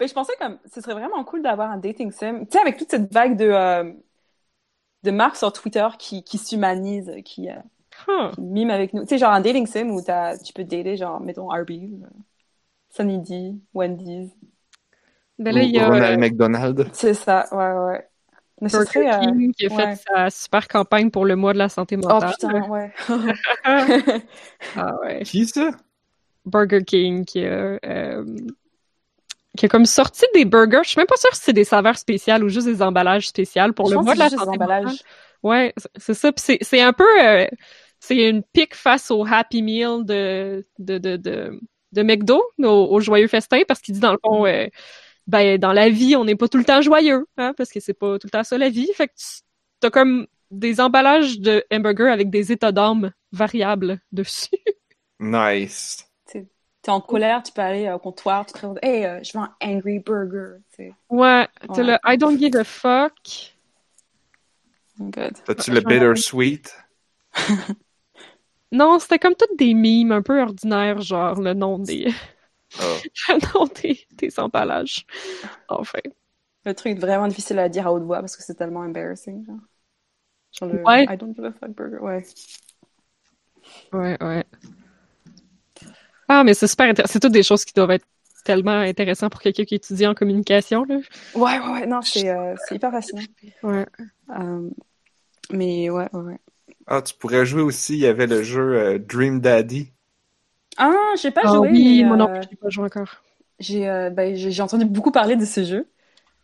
je pensais comme, ce serait vraiment cool d'avoir un dating sim. Tu sais, avec toute cette vague de, euh, de marques sur Twitter qui, qui s'humanisent, qui, euh, miment avec nous. Tu sais, genre un dating sim où tu peux dater, genre, mettons, Arby. Sunny D, Wendy's. Ben là, il y a, Ronald euh, McDonald. C'est ça, ouais, ouais. Mais Burger serait, King qui a fait sa super campagne pour le mois de la santé oh, mentale. Oh putain, ouais. ah ouais. Qui ça? Burger King qui a, euh, qui a comme sorti des burgers. Je suis même pas sûre si c'est des saveurs spéciales ou juste des emballages spéciaux pour le mois de la santé mentale. Ouais, c'est ça. c'est un peu, euh, c'est une pique face au Happy Meal de de de de, de McDo, au, joyeux festin, parce qu'il dit dans le fond, euh, ben dans la vie, on n'est pas tout le temps joyeux, hein, parce que c'est pas tout le temps ça la vie. Fait que t'as comme des emballages de hamburgers avec des états d'âme variables dessus. Nice. T'es en colère, tu peux aller au comptoir, tu te dis Hey, euh, je veux un Angry Burger. Ouais, t'as le I don't give a fuck. Good. T'as-tu le bittersweet? non, c'était comme toutes des mimes un peu ordinaires, genre le nom des. Oh. le nom des, des emballages. Enfin. Le truc vraiment difficile à dire à haute voix parce que c'est tellement embarrassing. Genre, genre le ouais. I don't give a fuck burger. Ouais. Ouais, ouais. Ah, mais c'est super intéressant. C'est toutes des choses qui doivent être tellement intéressantes pour quelqu'un qui étudie en communication. Là. Ouais, ouais, ouais. Non, c'est euh, hyper fascinant. Ouais. Euh, mais ouais, ouais, ouais. Ah, tu pourrais jouer aussi. Il y avait le jeu euh, Dream Daddy. Ah, j'ai pas ah, joué. Oui, moi non plus, j'ai pas joué encore. J'ai ben, entendu beaucoup parler de ce jeu.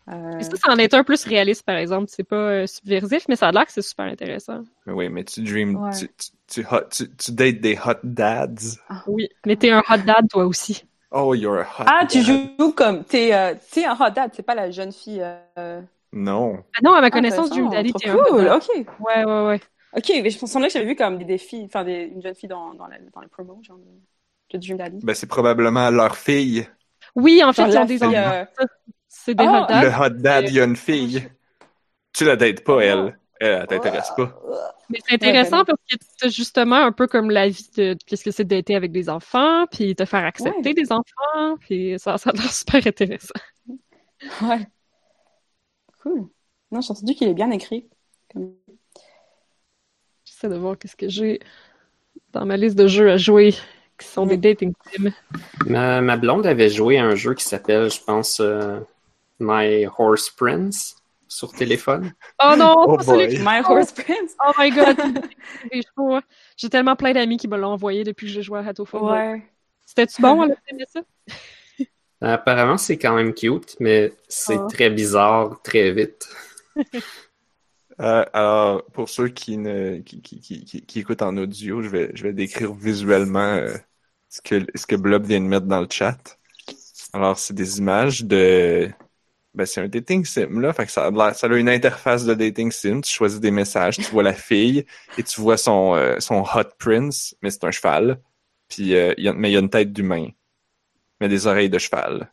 Euh... Ça, ça en est un plus réaliste, par exemple. C'est pas euh, subversif, mais ça a l'air que c'est super intéressant. Oui, mais tu dream, tu, tu, tu, tu, dates des hot dads. Ah. Oui, mais t'es un hot dad, toi aussi. Oh, you're a hot Ah, dad. tu joues comme, t'es euh, es un hot dad, c'est pas la jeune fille. Euh... Non. Ah non, à ma connaissance, Dream Daddy, t'es cool, un hot dad. ok. Ouais, ouais, ouais. Ok, mais je pensais que j'avais vu comme des défis, enfin, des, une jeune fille dans, dans, la, dans les promos, genre de, Daddy. Ben, c'est probablement leur fille. Oui, en fait, ils ont des enfants. Euh, c'est des ah, hot dads. Le hot dad, il y a une fille. Tu la dates pas, elle. Elle, elle t'intéresse pas. Mais c'est intéressant parce que c'est justement un peu comme la vie de qu'est-ce que c'est d'être avec des enfants, puis te faire accepter des enfants, puis ça, ça a l'air super intéressant. Ouais. Cool. Non, j'ai entendu qu'il est bien écrit. J'essaie de voir qu'est-ce que j'ai dans ma liste de jeux à jouer qui sont des dating sims. Ma, ma, blonde avait joué à un jeu qui s'appelle, je pense, euh, My Horse Prince sur téléphone. Oh non, oh My Horse Prince. Oh my god, J'ai tellement plein d'amis qui me l'ont envoyé depuis que j'ai joué à Hatto Ouais. C'était-tu bon, à ça? Apparemment, c'est quand même cute, mais c'est oh. très bizarre très vite. Euh, alors, pour ceux qui, ne, qui, qui, qui, qui, écoutent en audio, je vais, je vais décrire visuellement euh, ce, que, ce que Blob vient de mettre dans le chat. Alors, c'est des images de... Ben, c'est un dating sim, là. Fait que ça a, ça a une interface de dating sim. Tu choisis des messages, tu vois la fille et tu vois son, euh, son hot prince, mais c'est un cheval. Puis, y a, mais il y a une tête d'humain, mais des oreilles de cheval.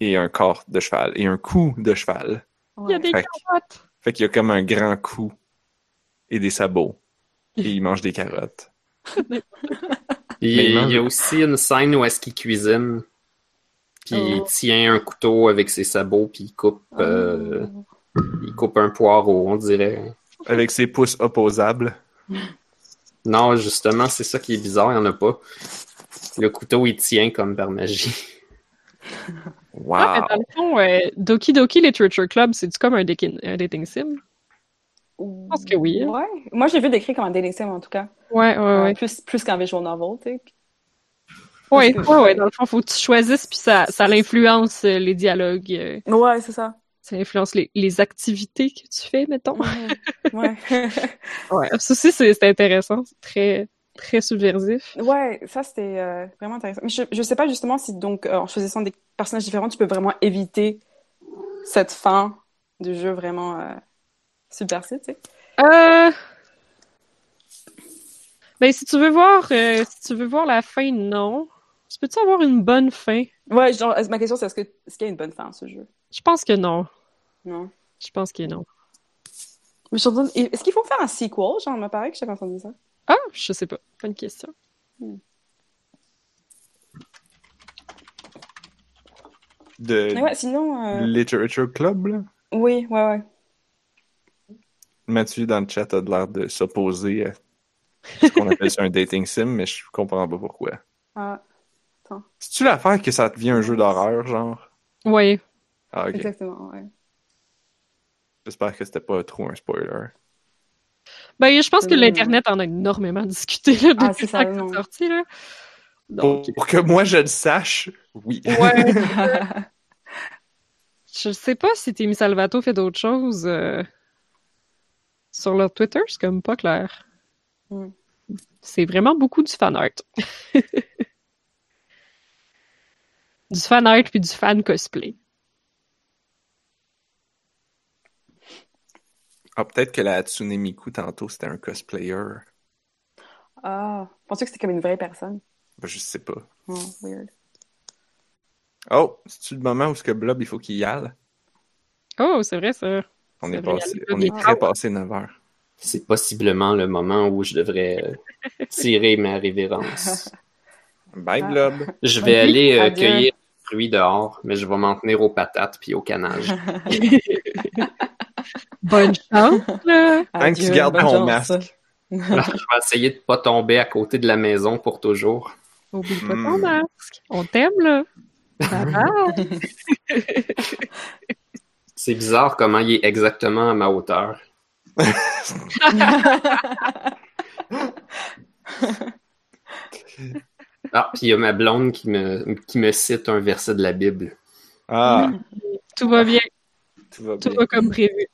Et un corps de cheval. Et un cou de cheval. Il y a des carottes. Fait qu'il y a comme un grand cou et des sabots. Et il mange des carottes. il y a aussi une scène où est-ce qu'il cuisine. Puis il oh. tient un couteau avec ses sabots, puis il coupe, euh, oh. il coupe un poireau, on dirait. Avec ses pouces opposables. Non, justement, c'est ça qui est bizarre, il n'y en a pas. Le couteau, il tient comme par magie. Wow. Ah, dans le fond, euh, Doki Doki Literature Club, c'est comme un, un, dating sim? Je pense que oui. Hein. Ouais. Moi, j'ai vu décrit comme un dating sim, en tout cas. Ouais, ouais, euh, ouais. Plus, plus qu'un visual novel, tu sais. Ouais, ouais, ouais. Dans le fond, faut que tu choisisses, puis ça, ça l'influence euh, les dialogues. Ouais, c'est ça. Ça influence les, les activités que tu fais, mettons. Ouais. ouais. Ça aussi, c'est intéressant. C'est très, très subversif. Ouais, ça c'était euh, vraiment intéressant. Mais je, je sais pas justement si donc euh, en choisissant des personnages différents, tu peux vraiment éviter cette fin du jeu vraiment euh, subversif, tu sais? Euh... Ben si tu veux voir si tu veux voir la fin, non. Tu peux-tu avoir une bonne fin? Ouais, genre ma question c'est est-ce que est-ce qu'il y a une bonne fin à ce jeu? Je pense que non. Non? Je pense que non. Mais est-ce qu'il faut faire un sequel? Genre, il me paraît que j'avais entendu ça. Ah, je sais pas. Bonne question. Hmm. De ouais, sinon, euh... Literature Club, là? Oui, ouais, ouais. Mathieu, dans le chat, a l'air de s'opposer à ce qu'on appelle un dating sim, mais je comprends pas pourquoi. Ah. C'est-tu l'affaire que ça devient un jeu d'horreur, genre? Oui. Ah. Exactement, ouais. J'espère que c'était pas trop un spoiler. Ben, je pense que l'Internet en a énormément discuté là, ah, depuis ah, que c'est sorti. Là. Donc... Pour, que moi je le sache, oui. Ouais. je sais pas si Timmy Salvato fait d'autres choses euh, sur leur Twitter, c'est comme pas clair. Mm. C'est vraiment beaucoup du fan art. du fan art puis du fan cosplay. Ah, peut-être que la Hatsune Miku, tantôt, c'était un cosplayer. Ah, pensais que c'était comme une vraie personne? Ben, je sais pas. Oh, weird. Oh, c'est-tu le moment où ce que Blob, il faut qu'il y aille? Oh, c'est vrai, ça. On est, passé, on est très passé 9 heures. C'est possiblement le moment où je devrais euh, tirer ma révérence. Bye, Blob. Je vais aller euh, cueillir des fruits dehors, mais je vais m'en tenir aux patates puis au canage. Bonne chance, là. Tant que tu gardes ton masque. je vais essayer de pas tomber à côté de la maison pour toujours. Oublie pas ton hmm. masque. On t'aime, là. C'est bizarre comment il est exactement à ma hauteur. ah, puis il y a ma blonde qui me, qui me cite un verset de la Bible. Ah. Tout va bien. Tout va, Tout va comme prévu.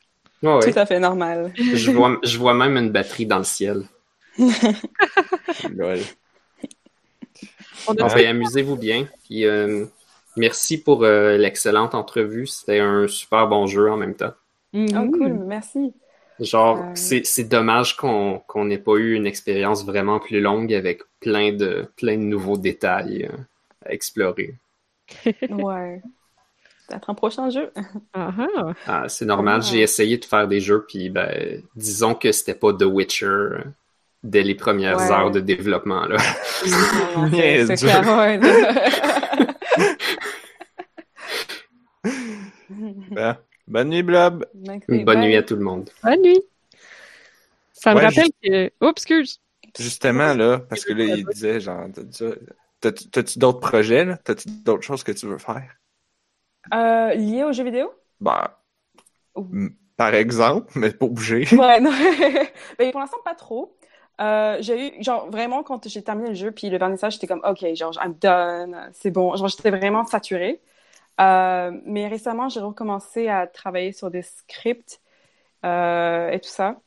Tout à fait normal. Je vois, je vois même une batterie dans le ciel. amusez-vous bien. Puis, euh, merci pour euh, l'excellente entrevue. C'était un super bon jeu en même temps. Mm-hmm. Oh, cool, merci. Genre, euh. c'est dommage qu'on n'ait pas eu une expérience vraiment plus longue avec plein de, plein de nouveaux détails à explorer. ouais peut-être un prochain jeu. Uh-huh. Ah, c'est normal, j'ai essayé de faire des jeux, puis ben, disons que c'était pas The Witcher euh, dès les premières heures de développement. Là. c'est clair, ben, bonne nuit, Blob. bonne nuit à tout le monde. Bonne nuit. Ça me rappelle que... Oups, excuse. Justement, là, parce que là, il disait, genre, t'as-tu d'autres projets, là? T'as-tu d'autres choses que tu veux faire? Euh, lié aux jeux vidéo? Bah, par exemple, mais pas obligé. Ouais, non. mais pour l'instant, pas trop. Euh, j'ai eu, genre, vraiment, quand j'ai terminé le jeu, puis le vernissage, j'étais comme, OK, genre, I'm done, c'est bon. Genre, j'étais vraiment saturée. Euh, mais récemment, j'ai recommencé à travailler sur des scripts euh, et tout ça.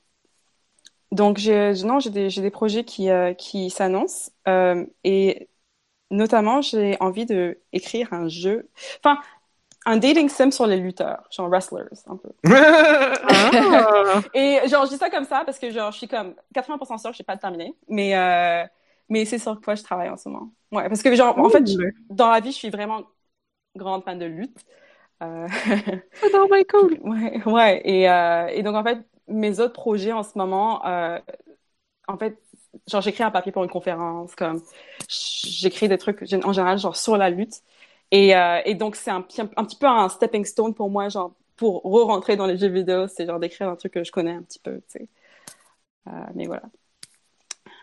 Donc, j'ai, non, j'ai des, j'ai des projets qui, qui s'annoncent. Et notamment, j'ai envie de écrire un jeu. Enfin, un dating sim sur les lutteurs, genre wrestlers, un peu. Ah. Et genre, je dis ça comme ça parce que genre, je suis comme 80% sûre que je n'ai pas terminé, mais euh, mais c'est sur quoi je travaille en ce moment. Ouais, parce que genre, en fait, dans la vie, je suis vraiment grande fan de lutte. Euh... Oh, my cool. Ouais, ouais. Et, euh, et donc en fait, mes autres projets en ce moment, euh, en fait, genre j'écris un papier pour une conférence, comme j'écris des trucs en général genre sur la lutte. Et, euh, et donc, c'est un, un, petit peu un stepping stone pour moi, genre, pour re-rentrer dans les jeux vidéo, c'est genre d'écrire un truc que je connais un petit peu, tu sais. Euh, mais voilà.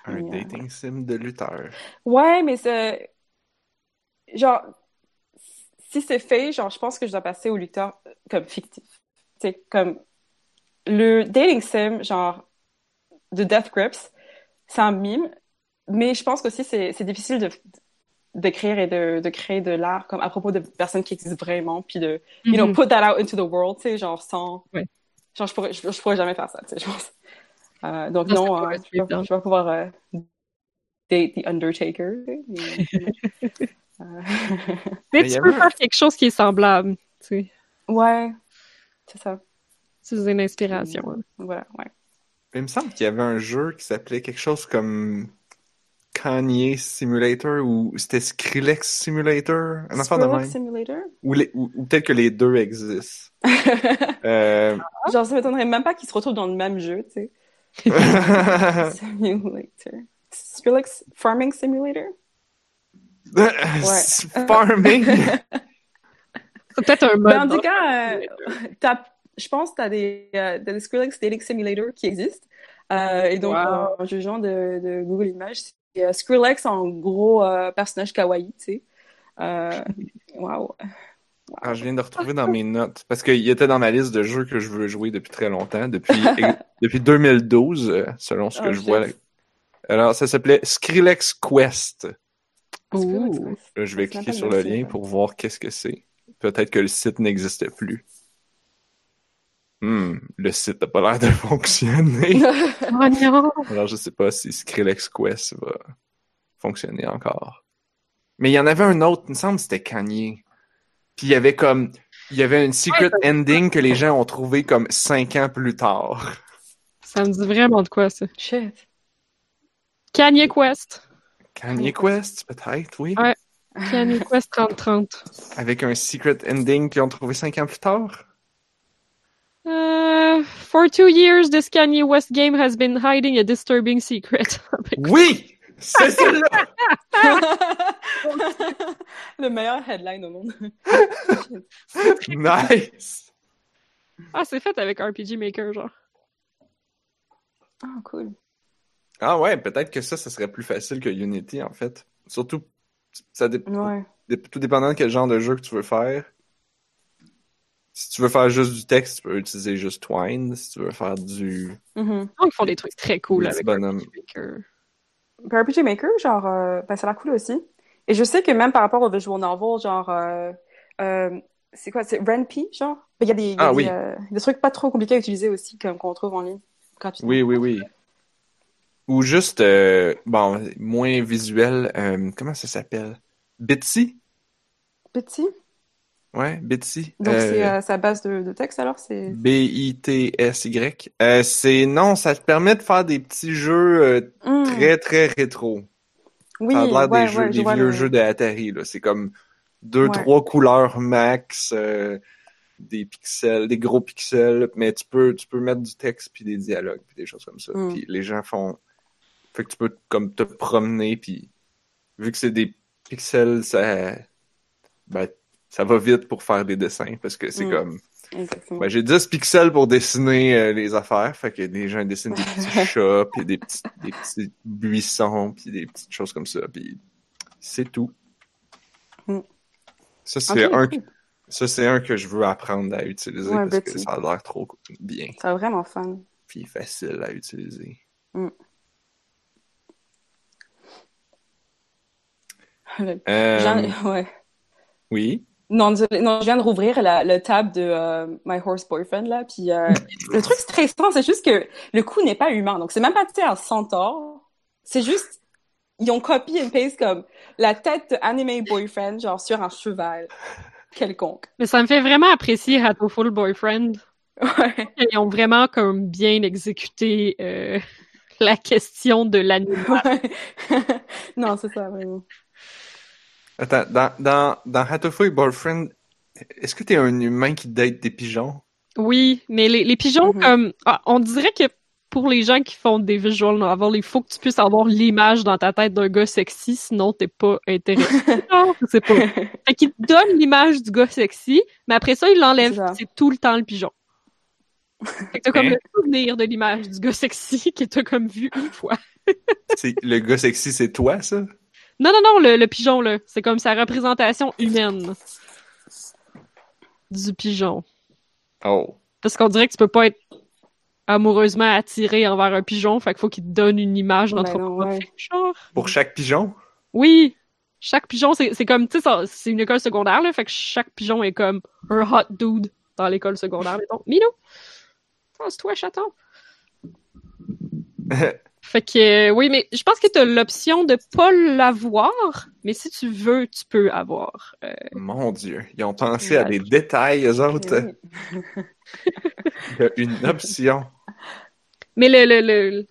Un euh, dating sim de lutteur. Ouais, mais c'est. Genre, si c'est fait, genre, je pense que je dois passer au lutteur comme fictif. Tu sais, comme. Le dating sim, genre, de Death Grips, c'est un mime, mais je pense aussi c'est difficile de, d'écrire et de, de créer de l'art comme à propos de personnes qui existent vraiment puis de you know mm-hmm. put that out into the world tu sais genre sans genre je pourrais je, pourrais jamais faire ça tu sais je pense. Euh, donc non, euh, je, vais, je, vais, pouvoir euh, date the Undertaker euh, mais, tu peux faire quelque chose qui est semblable tu sais. Ouais c'est ça. C'est une inspiration hein. voilà ouais. Il me semble qu'il y avait un jeu qui s'appelait quelque chose comme Kanye Simulator ou c'était Skrillex Simulator? Un enfant de même. Simulator? Ou, ou, peut-être que les deux existent. euh... Genre, ça m'étonnerait même pas qu'ils se retrouvent dans le même jeu, tu sais. Simulator. Skrillex Farming Simulator? ouais. Farming? C'est peut-être un mode. en tout cas, euh, je pense que tu as des, euh, des Skrillex Dating Simulator qui existent. Euh, et donc, en jugeant de, de Google Images, euh, Skrillex en gros euh, personnage kawaii, tu sais. Euh, wow. Ah, je viens de retrouver dans mes notes, parce qu'il était dans ma liste de jeux que je veux jouer depuis très longtemps, depuis, depuis 2012, euh, selon ce que oh, je vois. Alors, ça s'appelait Skrillex Quest. je vais cliquer sur le lien pour voir qu'est-ce que c'est. Peut-être que le site n'existait plus. Hmm, le site n'a pas l'air de fonctionner. oh Alors, je sais pas si Skrillex Quest va fonctionner encore. Mais il y en avait un autre, il me semble que c'était Kanye. Puis il y avait comme, il y avait une secret ending que les gens ont trouvé comme cinq ans plus tard. Ça me dit vraiment de quoi, ça. Shit. Kanye Quest. Kanye Quest, peut-être, oui. Ouais. Kanye Quest 3030. Avec un secret ending qu'ils ont trouvé cinq ans plus tard? Uh, for two years, this Kanye West game has been hiding a disturbing secret. oui! C'est celle-là! Le meilleur headline au monde. nice! Ah, c'est fait avec RPG Maker, genre. Ah, cool. Ah ouais, peut-être que ça, ça serait plus facile que Unity, en fait. Surtout, ça dépend. tout dépendant de quel genre de jeu que tu veux faire. Si tu veux faire juste du texte, tu peux utiliser juste Twine. Si tu veux faire du. Mm Ils font des trucs très cool avec RPG Maker. RPG Maker, genre, euh, ben, ça a l'air cool aussi. Et je sais que même par rapport au visual novel, genre, euh, euh, c'est quoi, c'est RenP, genre? Ben, il y a, des, ah, oui. des, trucs pas trop compliqués à utiliser aussi, comme qu'on trouve en ligne. Oui, oui, oui. Ou juste, bon, moins visuel, comment ça s'appelle? Bitsy? Bitsy? Ouais, Bitsy. Donc c'est euh, sa base de, texte alors c'est B-I-T-S-Y. Euh, c'est non, ça te permet de faire des petits jeux euh, hmm. très très rétro. Oui, ça a l'air des, jeux, des vieux jeux de Atari là. C'est comme deux trois couleurs max, des pixels, des gros pixels, mais tu peux tu peux mettre du texte puis des dialogues puis des choses comme ça. Hmm. Puis les gens font, fait que tu peux comme te promener puis vu que c'est des pixels, ça ben, ça va vite pour faire des dessins parce que c'est mm. comme ben, j'ai 10 pixels pour dessiner euh, les affaires, fait que des gens dessinent des petits chats, puis des petits, des petits buissons, puis des petites choses comme ça, puis c'est tout. Mm. Ça c'est un ça c'est un que je veux apprendre à utiliser parce que ça a l'air trop bien. C'est vraiment fun. Puis facile à utiliser. Mm. Euh, ouais. Oui? Non, non, je viens de rouvrir le tab de euh, My Horse Boyfriend là, puis euh, le truc stressant, c'est juste que le coup n'est pas humain, donc c'est même pas tu un centaure, c'est juste ils ont copié et paste comme la tête de Anime Boyfriend genre sur un cheval quelconque. Mais ça me fait vraiment apprécier Hatoful Boyfriend. Ouais. Ils ont vraiment comme bien exécuté euh, la question de l'animal. non, c'est ça vraiment. Attends, dans, dans, dans Hatoful Boyfriend, est-ce que t'es un humain qui date des pigeons? Oui, mais les, les pigeons, mm-hmm. comme, ah, on dirait que pour les gens qui font des visual novels, il faut que tu puisses avoir l'image dans ta tête d'un gars sexy, sinon t'es pas intéressé. non, c'est pas. Fait qu'il te donne l'image du gars sexy, mais après ça, il l'enlève. C'est tout le temps le pigeon. Fait que t'as comme hein? le souvenir de l'image du gars sexy que t'as comme vu une fois. le gars sexy, c'est toi, ça? Non, non, non, le, pigeon, là. C'est comme sa représentation humaine du pigeon. Oh. Parce qu'on dirait que tu peux pas être amoureusement attiré envers un pigeon, fait qu'il faut qu'il te donne une image dans ben Pour chaque pigeon? Oui. Chaque pigeon, c'est comme, tu sais, c'est une école secondaire, là, fait que chaque pigeon est comme un hot dude dans l'école secondaire, mettons. Mino! c'est toi chaton! Fait que euh, oui, mais je pense que tu as l'option de pas l'avoir, mais si tu veux, tu peux avoir. Euh. Mon Dieu, ils ont pensé à des détails, eux autres. Il y a une option. Mais le, le, le,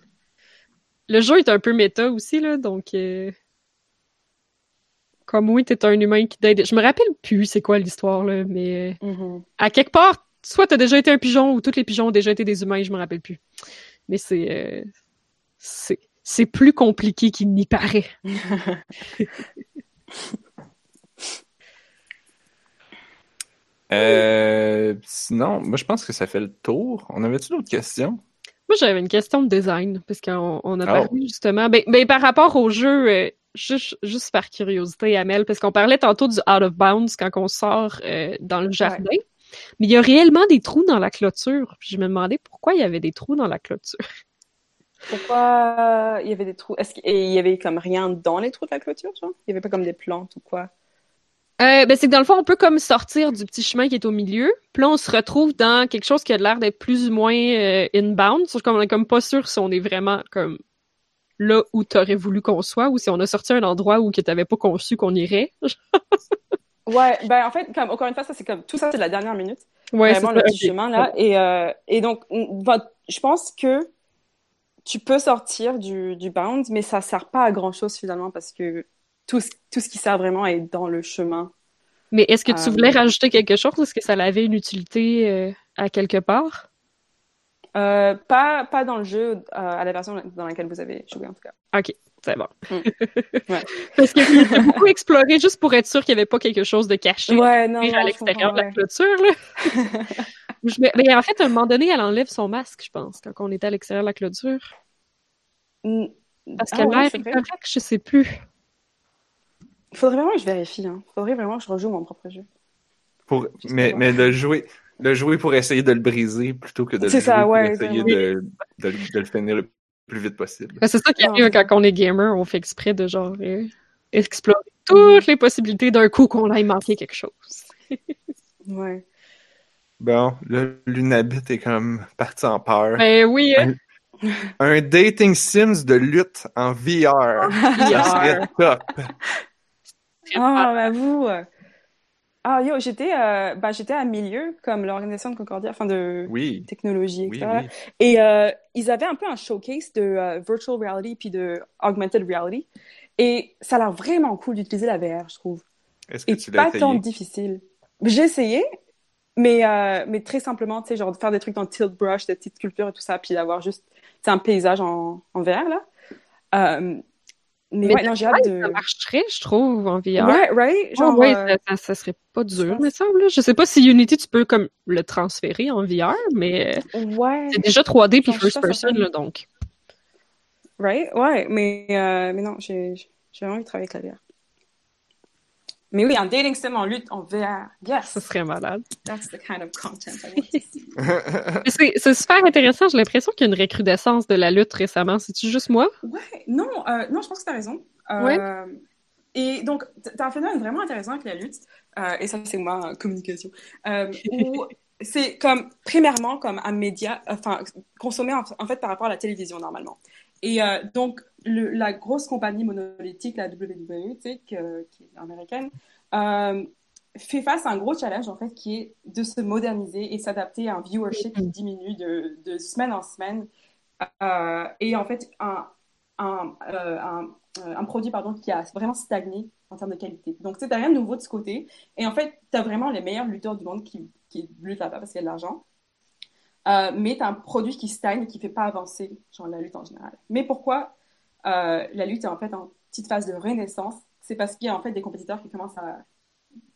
le, jeu est un peu méta aussi, là, donc... Euh... Comme oui, t'es un humain qui t'aide. Je me rappelle plus c'est quoi l'histoire, là, mais... Mm-hmm. À quelque part, soit t'as déjà été un pigeon ou tous les pigeons ont déjà été des humains, je me rappelle plus. Mais c'est... Euh, c'est plus compliqué qu'il n'y paraît. euh, sinon, moi je pense que ça fait le tour. On avait-tu d'autres questions? Moi j'avais une question de design, parce qu'on on a oh. parlé justement. Ben, ben, par rapport au jeu, euh, juste, juste par curiosité, Amel, parce qu'on parlait tantôt du out of bounds quand on sort euh, dans le jardin. Mais il y a réellement des trous dans la clôture. Puis je me demandais pourquoi il y avait des trous dans la clôture. Pourquoi il y avait des trous? Est-ce qu'il y avait comme rien dans les trous de la clôture, genre? Il y avait pas comme des plantes ou quoi? Euh, ben c'est que dans le fond, on peut comme sortir du petit chemin qui est au milieu. Puis là, on se retrouve dans quelque chose qui a l'air d'être plus ou moins euh, inbound. Sauf qu'on est comme pas sûr si on est vraiment comme là où t'aurais voulu qu'on soit ou si on a sorti un endroit où tu t'avais pas conçu qu'on irait. ouais, ben en fait, comme encore une fois, ça c'est comme tout ça c'est la dernière minute. Ouais, vraiment le petit chemin là. Et, euh, et donc, je pense que tu peux sortir du, du bound, mais ça sert pas à grand chose finalement parce que tout, ce qui sert vraiment est dans le chemin. Mais est-ce que tu euh, voulais rajouter quelque chose? Est-ce que ça avait une utilité euh, à quelque part? Euh, pas, pas dans le jeu, à la version dans laquelle vous avez joué en tout cas. Ok, c'est bon. Mm. Parce que j'ai beaucoup exploré juste pour être sûr qu'il n'y avait pas quelque chose de caché ouais, non, à l'extérieur de la clôture. mais, en fait, à un moment donné, elle enlève son masque, je pense, quand on était à l'extérieur de la clôture. Mm. Parce qu'elle ah, ouais, correct, je sais plus. Faudrait vraiment que je vérifie. Hein. Faudrait vraiment que je rejoue mon propre jeu. Pour... Mais, mais le jouer, le jouer pour essayer de le briser plutôt que de le jouer ça, pour ouais, essayer de, de, de, le finir le plus vite possible. c'est ça qui arrive quand on est gamer, on fait exprès de genre euh, explorer toutes les possibilités d'un coup qu'on aille manquer quelque chose. ouais. Bon, le Lunabit est comme parti en peur. Ben oui. Hein. Un, dating Sims de lutte en VR. VR. Ça serait top. Ah, bah vous. Euh, ah, yo, j'étais euh, bah, j'étais à Milieu, comme l'organisation de Concordia, enfin de technologie, etc. Et euh, ils avaient un peu un showcase de virtual reality puis de augmented reality. Et ça a l'air vraiment cool d'utiliser la VR, je trouve. Est-ce que et tu l'as pas tant difficile. J'ai essayé, mais, mais très simplement, tu sais, genre de faire des trucs dans tilt brush, des petites sculptures et tout ça, puis d'avoir juste un paysage en, en VR, là. Mais, ouais, non, j'ai hâte de... Ça marcherait, je trouve, en VR. Ouais, right? Genre, ouais, euh, ça, ça, serait pas dur, mais ça, là. Je sais pas si Unity, tu peux comme le transférer en VR, mais ouais. c'est déjà 3D puis first person, là, donc. Right? Ouais, mais, euh, mais non, j'ai vraiment envie de travailler avec la VR. Mais oui, un dating sim en lutte en VR. Yes! Ce serait malade. That's the kind of content I want to see. c'est super intéressant. J'ai l'impression qu'il y a une recrudescence de la lutte récemment. C'est-tu juste moi? Ouais, non, euh, non, je pense que tu as raison. Euh, ouais. Et donc, tu as un phénomène vraiment intéressant avec la lutte, euh, et ça, c'est moi, communication, où c'est comme, premièrement, comme un média, enfin, consommé en, en, fait par rapport à la télévision normalement. Et donc, le, la grosse compagnie monolithique, la WWE, qui est américaine, euh, fait face à un gros challenge, en fait, qui est de se moderniser et s'adapter à un viewership qui diminue de, semaine en semaine. Euh, et en fait, un, euh, produit pardon, qui a vraiment stagné en termes de qualité. Donc, sais, rien de nouveau de ce côté. Et en fait, tu as vraiment les meilleurs lutteurs du monde qui, qui luttent là-bas parce qu'il y a de l'argent. Euh, mais as un produit qui stagne et qui ne fait pas avancer genre, la lutte en général. Mais pourquoi euh, la lutte est en fait en petite phase de renaissance? C'est parce qu'il y a en fait des compétiteurs qui commencent à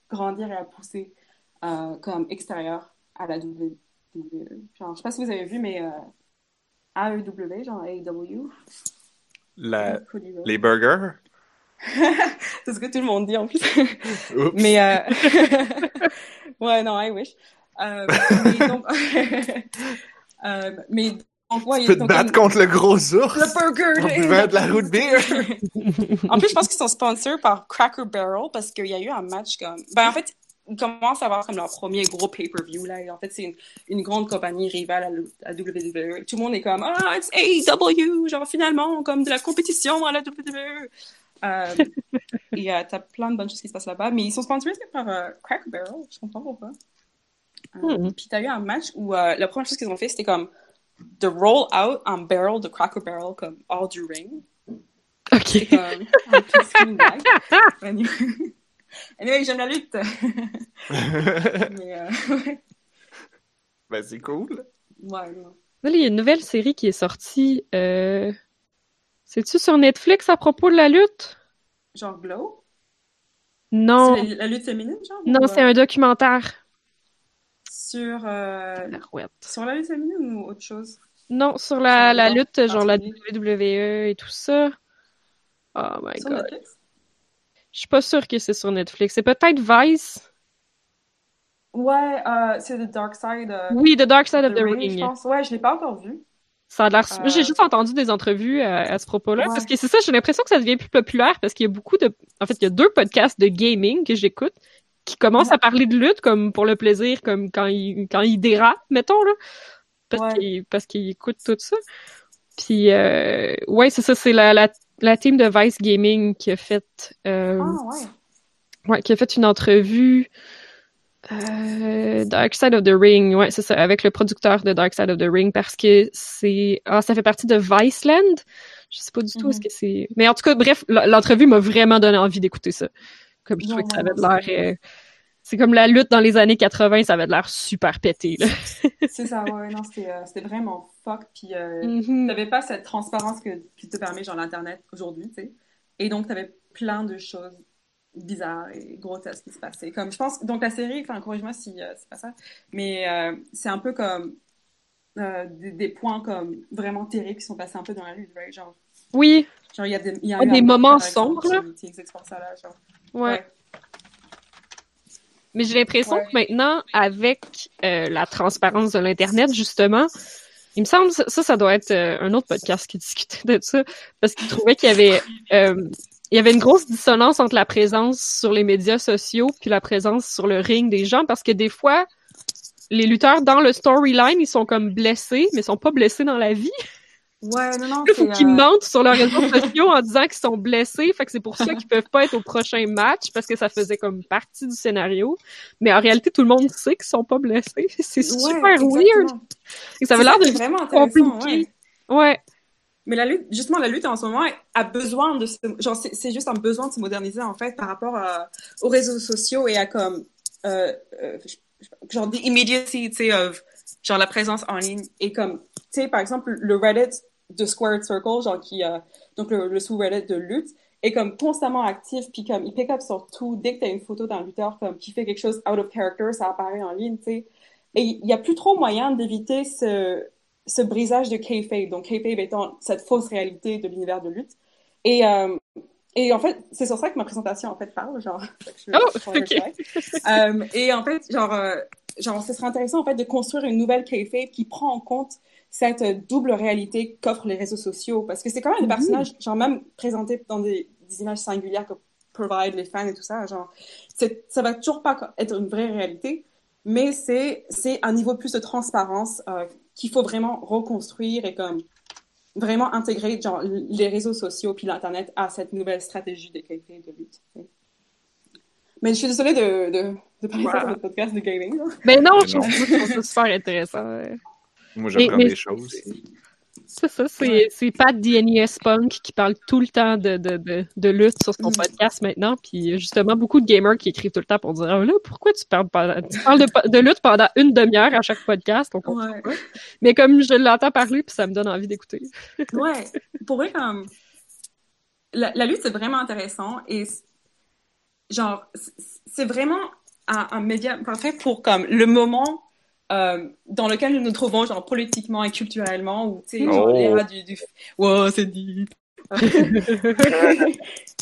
grandir et à pousser euh, comme extérieur à la WWE. Genre, je sais pas si vous avez vu, mais AEW, genre AEW. La... Les burgers? c'est ce que tout le monde dit en plus. mais euh... ouais, non, I wish. Euh, mais donc, euh, mais tu peux te battre contre le gros ours. Le burger. On de la route beer. en plus, je pense qu'ils sont sponsors par Cracker Barrel parce qu'il y a eu un match comme. Ben, en fait, ils commencent à avoir comme leur premier gros pay-per-view. Là. en fait, c'est une, une, grande compagnie rivale à, la WWE. Tout le monde est comme Ah, it's AEW. Genre, finalement, comme de la compétition à la WWE. Euh, et euh, t'as plein de bonnes choses qui se passent là-bas. Mais ils sont sponsorisés par euh, Cracker Barrel. Je comprends pourquoi. Euh, hmm. Puis t'as eu un match où la première chose qu'ils ont fait, c'était comme de roll out en barrel de Cracker Barrel comme hors du ring. Ok. Comme un anyway, j'aime la lutte. Mais, euh, Ben, c'est cool. Ouais, Là, il y a une nouvelle série qui est sortie. Euh... C'est-tu sur Netflix à propos de la lutte? Genre Glow? Non. La, lutte féminine, genre? Non, c'est un documentaire. Sur euh, la Sur la lutte féminine ou autre chose? Non, sur la, la lutte, genre la WWE et tout ça. Oh my god. Je suis pas sûre que c'est sur Netflix. C'est peut-être Vice? Ouais, euh, c'est The Dark Side. Euh, oui, The Dark Side of the, Ring. Je pense. Ouais, je l'ai pas encore vu. Ça a l'air. J'ai euh. juste entendu des entrevues à, ce propos-là. Parce que c'est ça, j'ai l'impression que ça devient plus populaire parce qu'il y a beaucoup de. En fait, il y a deux podcasts de gaming que j'écoute qui commencent à parler de lutte comme pour le plaisir, comme quand ils quand ils dérapent, mettons là, parce qu'ils écoutent tout ça. Puis euh, ouais, c'est ça, c'est la, la la team de Vice Gaming qui a fait euh, ah, ouais. qui a fait une entrevue euh, Dark Side of the Ring, ouais, c'est ça, avec le producteur de Dark Side of the Ring parce que c'est ah, ça fait partie de Viceland. Je sais pas du tout est-ce mhm. que c'est mais en tout cas bref, l'entrevue m'a vraiment donné envie d'écouter ça. Comme je trouvais que ça avait l'air euh, c'est comme la lutte dans les années 80, ça avait l'air super pété. c'est ça, ouais, non, c'était, euh, vraiment fuck. Puis euh, mm-hmm. t'avais pas cette transparence que, qui te permet, genre, l'Internet aujourd'hui, tu sais. Et donc, t'avais plein de choses bizarres et grotesques qui se passaient. Comme, je pense, donc la série, enfin, corrige-moi si euh, c'est pas ça, mais euh, c'est un peu comme des, points comme vraiment terribles qui sont passés un peu dans la lutte, right? Genre. Oui. Genre, il y a des, y a des moments sombres, là. ouais. Ouais. Mais j'ai l'impression que maintenant, avec euh, la transparence de l'Internet, justement, il me semble, ça, ça doit être euh, un autre podcast qui discutait de ça, parce qu'il trouvait qu'il y avait, euh, il y avait une grosse dissonance entre la présence sur les médias sociaux puis la présence sur le ring des gens, parce que des fois, les lutteurs dans le storyline, ils sont comme blessés, mais ils sont pas blessés dans la vie. Ouais, non, non. Il faut qu'ils mentent sur leurs réseaux sociaux en disant qu'ils sont blessés. Fait que c'est pour ça qu'ils peuvent pas être au prochain match parce que ça faisait comme partie du scénario. Mais en réalité, tout le monde sait qu'ils sont pas blessés. C'est super weird. Et ça avait l'air de vraiment compliqué. Ouais. Mais la lutte, justement, la lutte en ce moment a besoin de se, genre, c'est juste un besoin de se moderniser, en fait, par rapport aux réseaux sociaux et à comme, euh, euh, genre, the immediacy, tu sais, of, genre, la présence en ligne. Et comme, tu sais, par exemple, le Reddit de Squared Circle, genre qui, euh, donc le, le sous-Reddit de lutte, est comme constamment actif, puis comme il pick up sur tout. Dès que t'as une photo d'un lutteur comme qui fait quelque chose out of character, ça apparaît en ligne, tu sais. Et il y a plus trop moyen d'éviter ce, ce brisage de kayfabe. Donc kayfabe étant cette fausse réalité de l'univers de lutte. Et euh, et en fait, c'est sur ça que ma présentation en fait parle, genre. oh, ok. euh, et en fait, genre, euh, genre, ce serait intéressant en fait de construire une nouvelle kayfabe qui prend en compte cette double réalité qu'offrent les réseaux sociaux. Parce que c'est quand même des mhm. personnages, genre même présentés dans des, images singulières que provide les fans et tout ça, genre, ça va toujours pas être une vraie réalité, mais c'est, c'est un niveau plus de transparence euh, qu'il faut vraiment reconstruire et comme vraiment intégrer genre, les réseaux sociaux puis l'Internet à cette nouvelle stratégie de qualité de lutte. Mais je suis désolée de, de, de parler wow. de podcast de gaming. Mais non, je trouve ça super intéressant. Moi, j'apprends des choses. C'est ça, c'est Pat DNES Punk qui parle tout le temps de, de, de, de lutte sur son mm. podcast maintenant. Puis justement, beaucoup de gamers qui écrivent tout le temps pour dire oh, là, pourquoi tu parles, tu parles de, de, lutte pendant une demi-heure à chaque podcast? ouais. Mais comme je l'entends parler, puis ça me donne envie d'écouter. ouais, pour vrai, comme. La, la lutte, c'est vraiment intéressant et genre, c'est vraiment un, un média parfait pour comme le moment euh, dans lequel nous nous trouvons, genre, politiquement et culturellement, ou, tu sais, oh. du, du... Wow, c'est dit!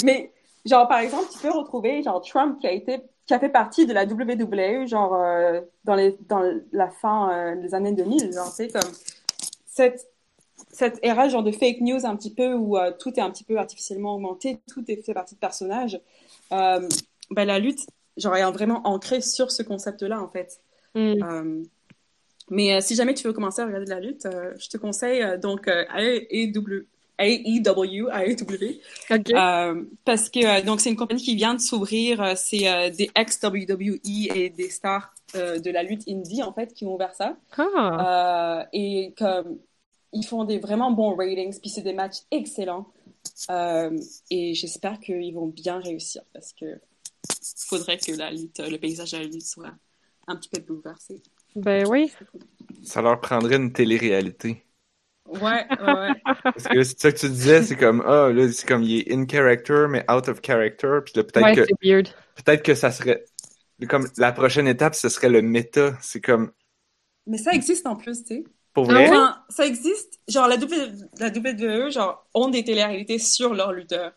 Mais, genre, par exemple, tu peux retrouver, genre, Trump qui a été, qui a fait partie de la WWE, genre, euh, dans les, dans la fin euh, des années 2000, genre, sais, comme, cette, cette ère, genre, de fake news un petit peu, où tout est un petit peu artificiellement augmenté, tout est fait partie de personnages, ben, la lutte, genre, est vraiment ancrée sur ce concept-là, en fait. Mm. Euh, mais euh, si jamais tu veux commencer à regarder de la lutte, euh, je te conseille donc AEW, AEW, AEW. parce que donc c'est une compagnie qui vient de s'ouvrir, c'est des ex-WWE et des stars de la lutte indie en fait qui ont ouvert ça. Ah. et comme ils font des vraiment bons ratings, puis c'est des matchs excellents. et j'espère qu'ils vont bien réussir parce que faudrait que la lutte, le paysage de la lutte soit un petit peu bouleversé. Ben oui. Ça leur prendrait une télé-réalité. Ouais, ouais. Parce que c'est ça que tu disais, c'est comme, ah, là, c'est comme, il est in character, mais out of character. Puis là, peut-être ouais, que. Peut-être que ça serait. Comme, la prochaine étape, ce serait le méta. C'est comme. Mais ça existe en plus, tu sais. Pour vrai? ça existe. Genre, la, WWE, genre, ont des télé-réalités sur leurs lutteurs.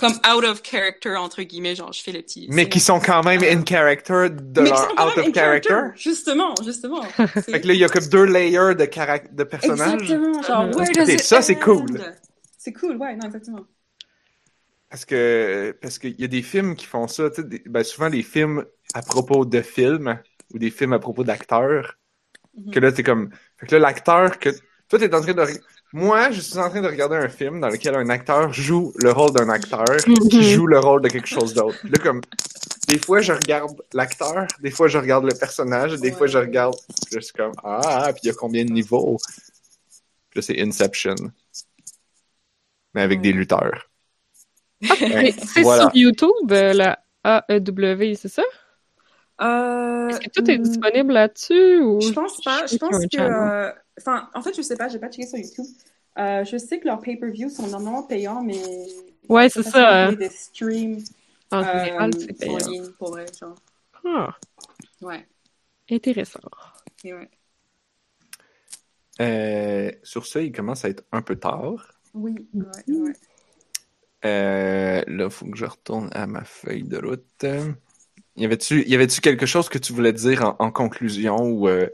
Comme out of character entre guillemets, genre je fais les petits. Mais qui sont quand même in character de leur out of character. Justement, justement. fait que là il y a comme deux layers de caractère de personnages. Exactement, genre where does it Ça c'est cool. C'est cool, ouais, non exactement. Parce que parce qu'il y a des films qui font ça, tu sais, ben souvent des films à propos de films ou des films à propos d'acteurs. Mm-hmm. Que là t'es comme, fait que là l'acteur que toi t'es en train de moi, je suis en train de regarder un film dans lequel un acteur joue le rôle d'un acteur qui mhm. joue le rôle de quelque chose d'autre. Là, comme, des fois, je regarde l'acteur, des fois, je regarde le personnage, des fois, je regarde, je suis comme, ah, puis il y a combien de niveaux? Puis là, c'est Inception. Mais avec des lutteurs. c'est sur YouTube, euh, la AEW, c'est ça? Euh, Est-ce que tout est disponible là-dessus? Ou... Je pense pas. Je pense que Enfin, en fait, je sais pas, j'ai pas checké sur YouTube. Euh, je sais que leurs pay-per-view sont normalement payants, mais. Ouais, c'est ça. Hein. Des streams. En général, euh, c'est payant. En ligne, pour vrai, genre. Ah. Ouais. Intéressant. Et ouais. Euh, sur ça, il commence à être un peu tard. Oui, ouais, ouais. Euh, là, il faut que je retourne à ma feuille de route. Y avait-tu, y avait-tu quelque chose que tu voulais dire en, en conclusion ou euh,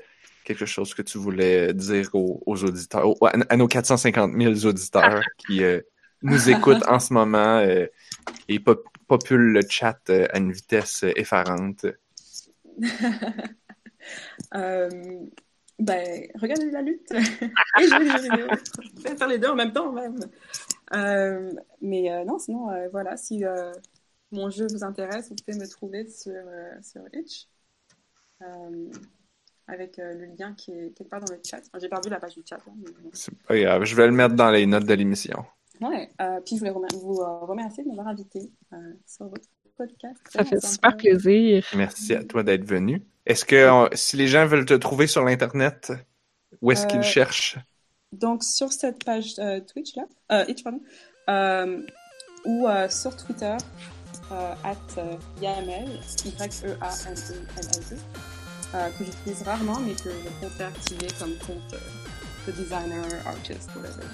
quelque chose que tu voulais dire aux, auditeurs, à, nos 450 000 auditeurs qui euh, nous écoutent en ce moment euh, et populent le chat euh, à une vitesse effarante? ben, regardez la lutte et Je vais faire les deux en même temps, même. mais non, sinon, voilà, si mon jeu vous intéresse, vous pouvez me trouver sur, sur Itch avec euh, le lien qui est quelque part dans le chat. J'ai perdu la page du chat. C'est pas grave, je vais le mettre dans les notes de l'émission. Ouais, euh, puis je voulais vous euh, remercier de m'avoir invité sur votre podcast. Ça fait super plaisir. Merci à toi d'être venu. Est-ce que si les gens veulent te trouver sur l'Internet, où est-ce qu'ils cherchent? Donc, sur cette page Twitch, là, Twitch, pardon, ou sur Twitter, at YAML, Y-E-A-M-E-L-L-E. Euh, que j'utilise rarement, mais que je préfère activer comme compte euh, de designer, artist, whatever.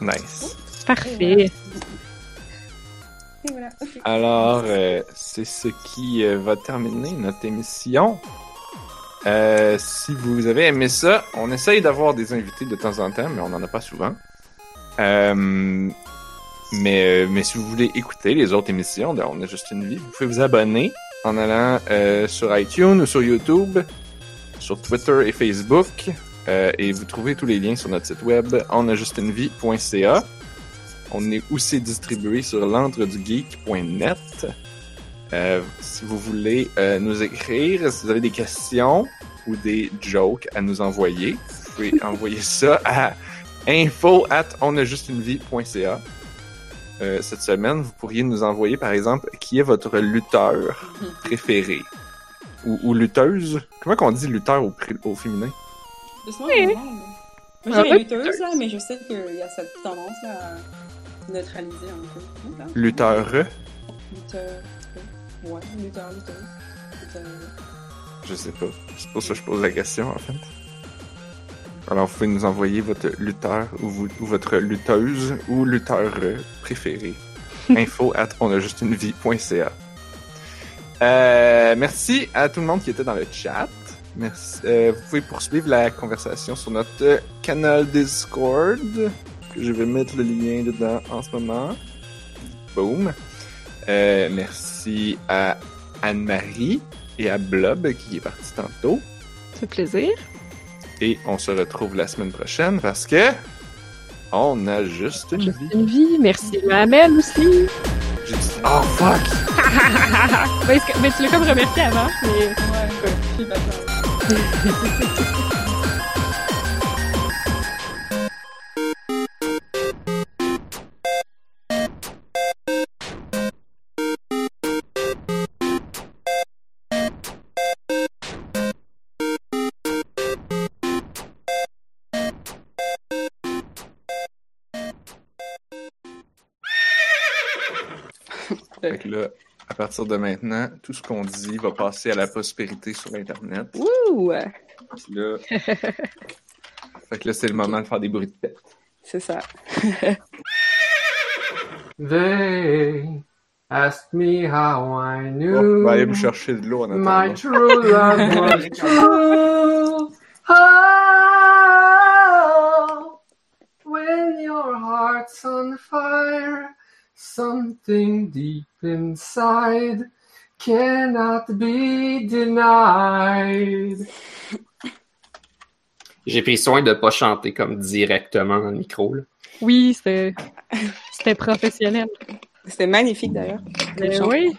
Nice. Parfait. Et voilà. Alors, euh, c'est ce qui va terminer notre émission. si vous avez aimé ça, on essaye d'avoir des invités de temps en temps, mais on n'en a pas souvent. mais, mais si vous voulez écouter les autres émissions, On a juste une vie, vous pouvez vous abonner en allant euh, sur iTunes ou sur YouTube, sur Twitter et Facebook. Euh, et vous trouvez tous les liens sur notre site web onajustinevie.ca. On est aussi distribué sur l'entredugeek.net. Euh, si vous voulez euh, nous écrire, si vous avez des questions ou des jokes à nous envoyer, vous pouvez envoyer ça à info at onajustinevie.ca. Euh, cette semaine, vous pourriez nous envoyer, par exemple, qui est votre lutteur préféré? Ou, ou lutteuse? Comment qu'on dit lutteur au, au féminin? Oui. Moi, j'ai lutteuse, là, mais je sais qu'il y a cette tendance à neutraliser un peu. Lutteur. Lutteur. Ouais, lutteur, lutteuse. Lutteur. Je sais pas. C'est pour ça que je pose la question, en fait. Alors, vous pouvez nous envoyer votre lutteur ou, votre lutteuse ou lutteur préféré. Info at onajustunevie.ca. Euh, merci à tout le monde qui était dans le chat. Merci. Euh, vous pouvez poursuivre la conversation sur notre canal Discord. je vais mettre le lien dedans en ce moment. Boom. Euh, merci à Anne-Marie et à Blob qui est parti tantôt. Ça fait plaisir. Et on se retrouve la semaine prochaine parce que on a juste une vie. Une vie, merci. Mamel aussi. J'ai dit, oh fuck! mais tu l'as comme remercié avant, mais. Ouais, je partir de maintenant, tout ce qu'on dit va passer à la prospérité sur Internet. Ouh! là, fait que là, c'est le moment de faire des bruits de tête. C'est ça. They asked me how I knew. Oh, va aller me chercher de l'eau en attendant. My true love was true. Oh, when your heart's on fire, something deep inside cannot be denied. J'ai pris soin de pas chanter comme directement dans le micro. Là. Oui, c'était professionnel. C'était magnifique d'ailleurs. oui.